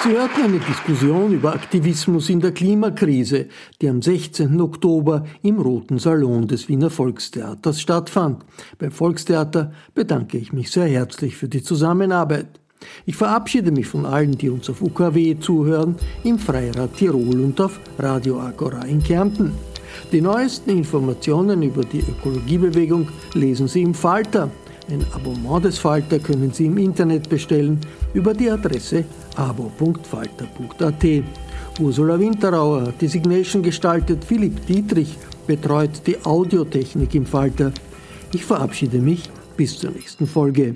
Sie hörten eine Diskussion über Aktivismus in der Klimakrise, die am 16. Oktober im Roten Salon des Wiener Volkstheaters stattfand. Beim Volkstheater bedanke ich mich sehr herzlich für die Zusammenarbeit. Ich verabschiede mich von allen, die uns auf UKW zuhören, im Freirad Tirol und auf Radio Agora in Kärnten. Die neuesten Informationen über die Ökologiebewegung lesen Sie im Falter. Ein Abonnement des Falter können Sie im Internet bestellen über die Adresse abo.falter.at. Ursula Winterauer hat die Signation gestaltet, Philipp Dietrich betreut die Audiotechnik im Falter. Ich verabschiede mich bis zur nächsten Folge.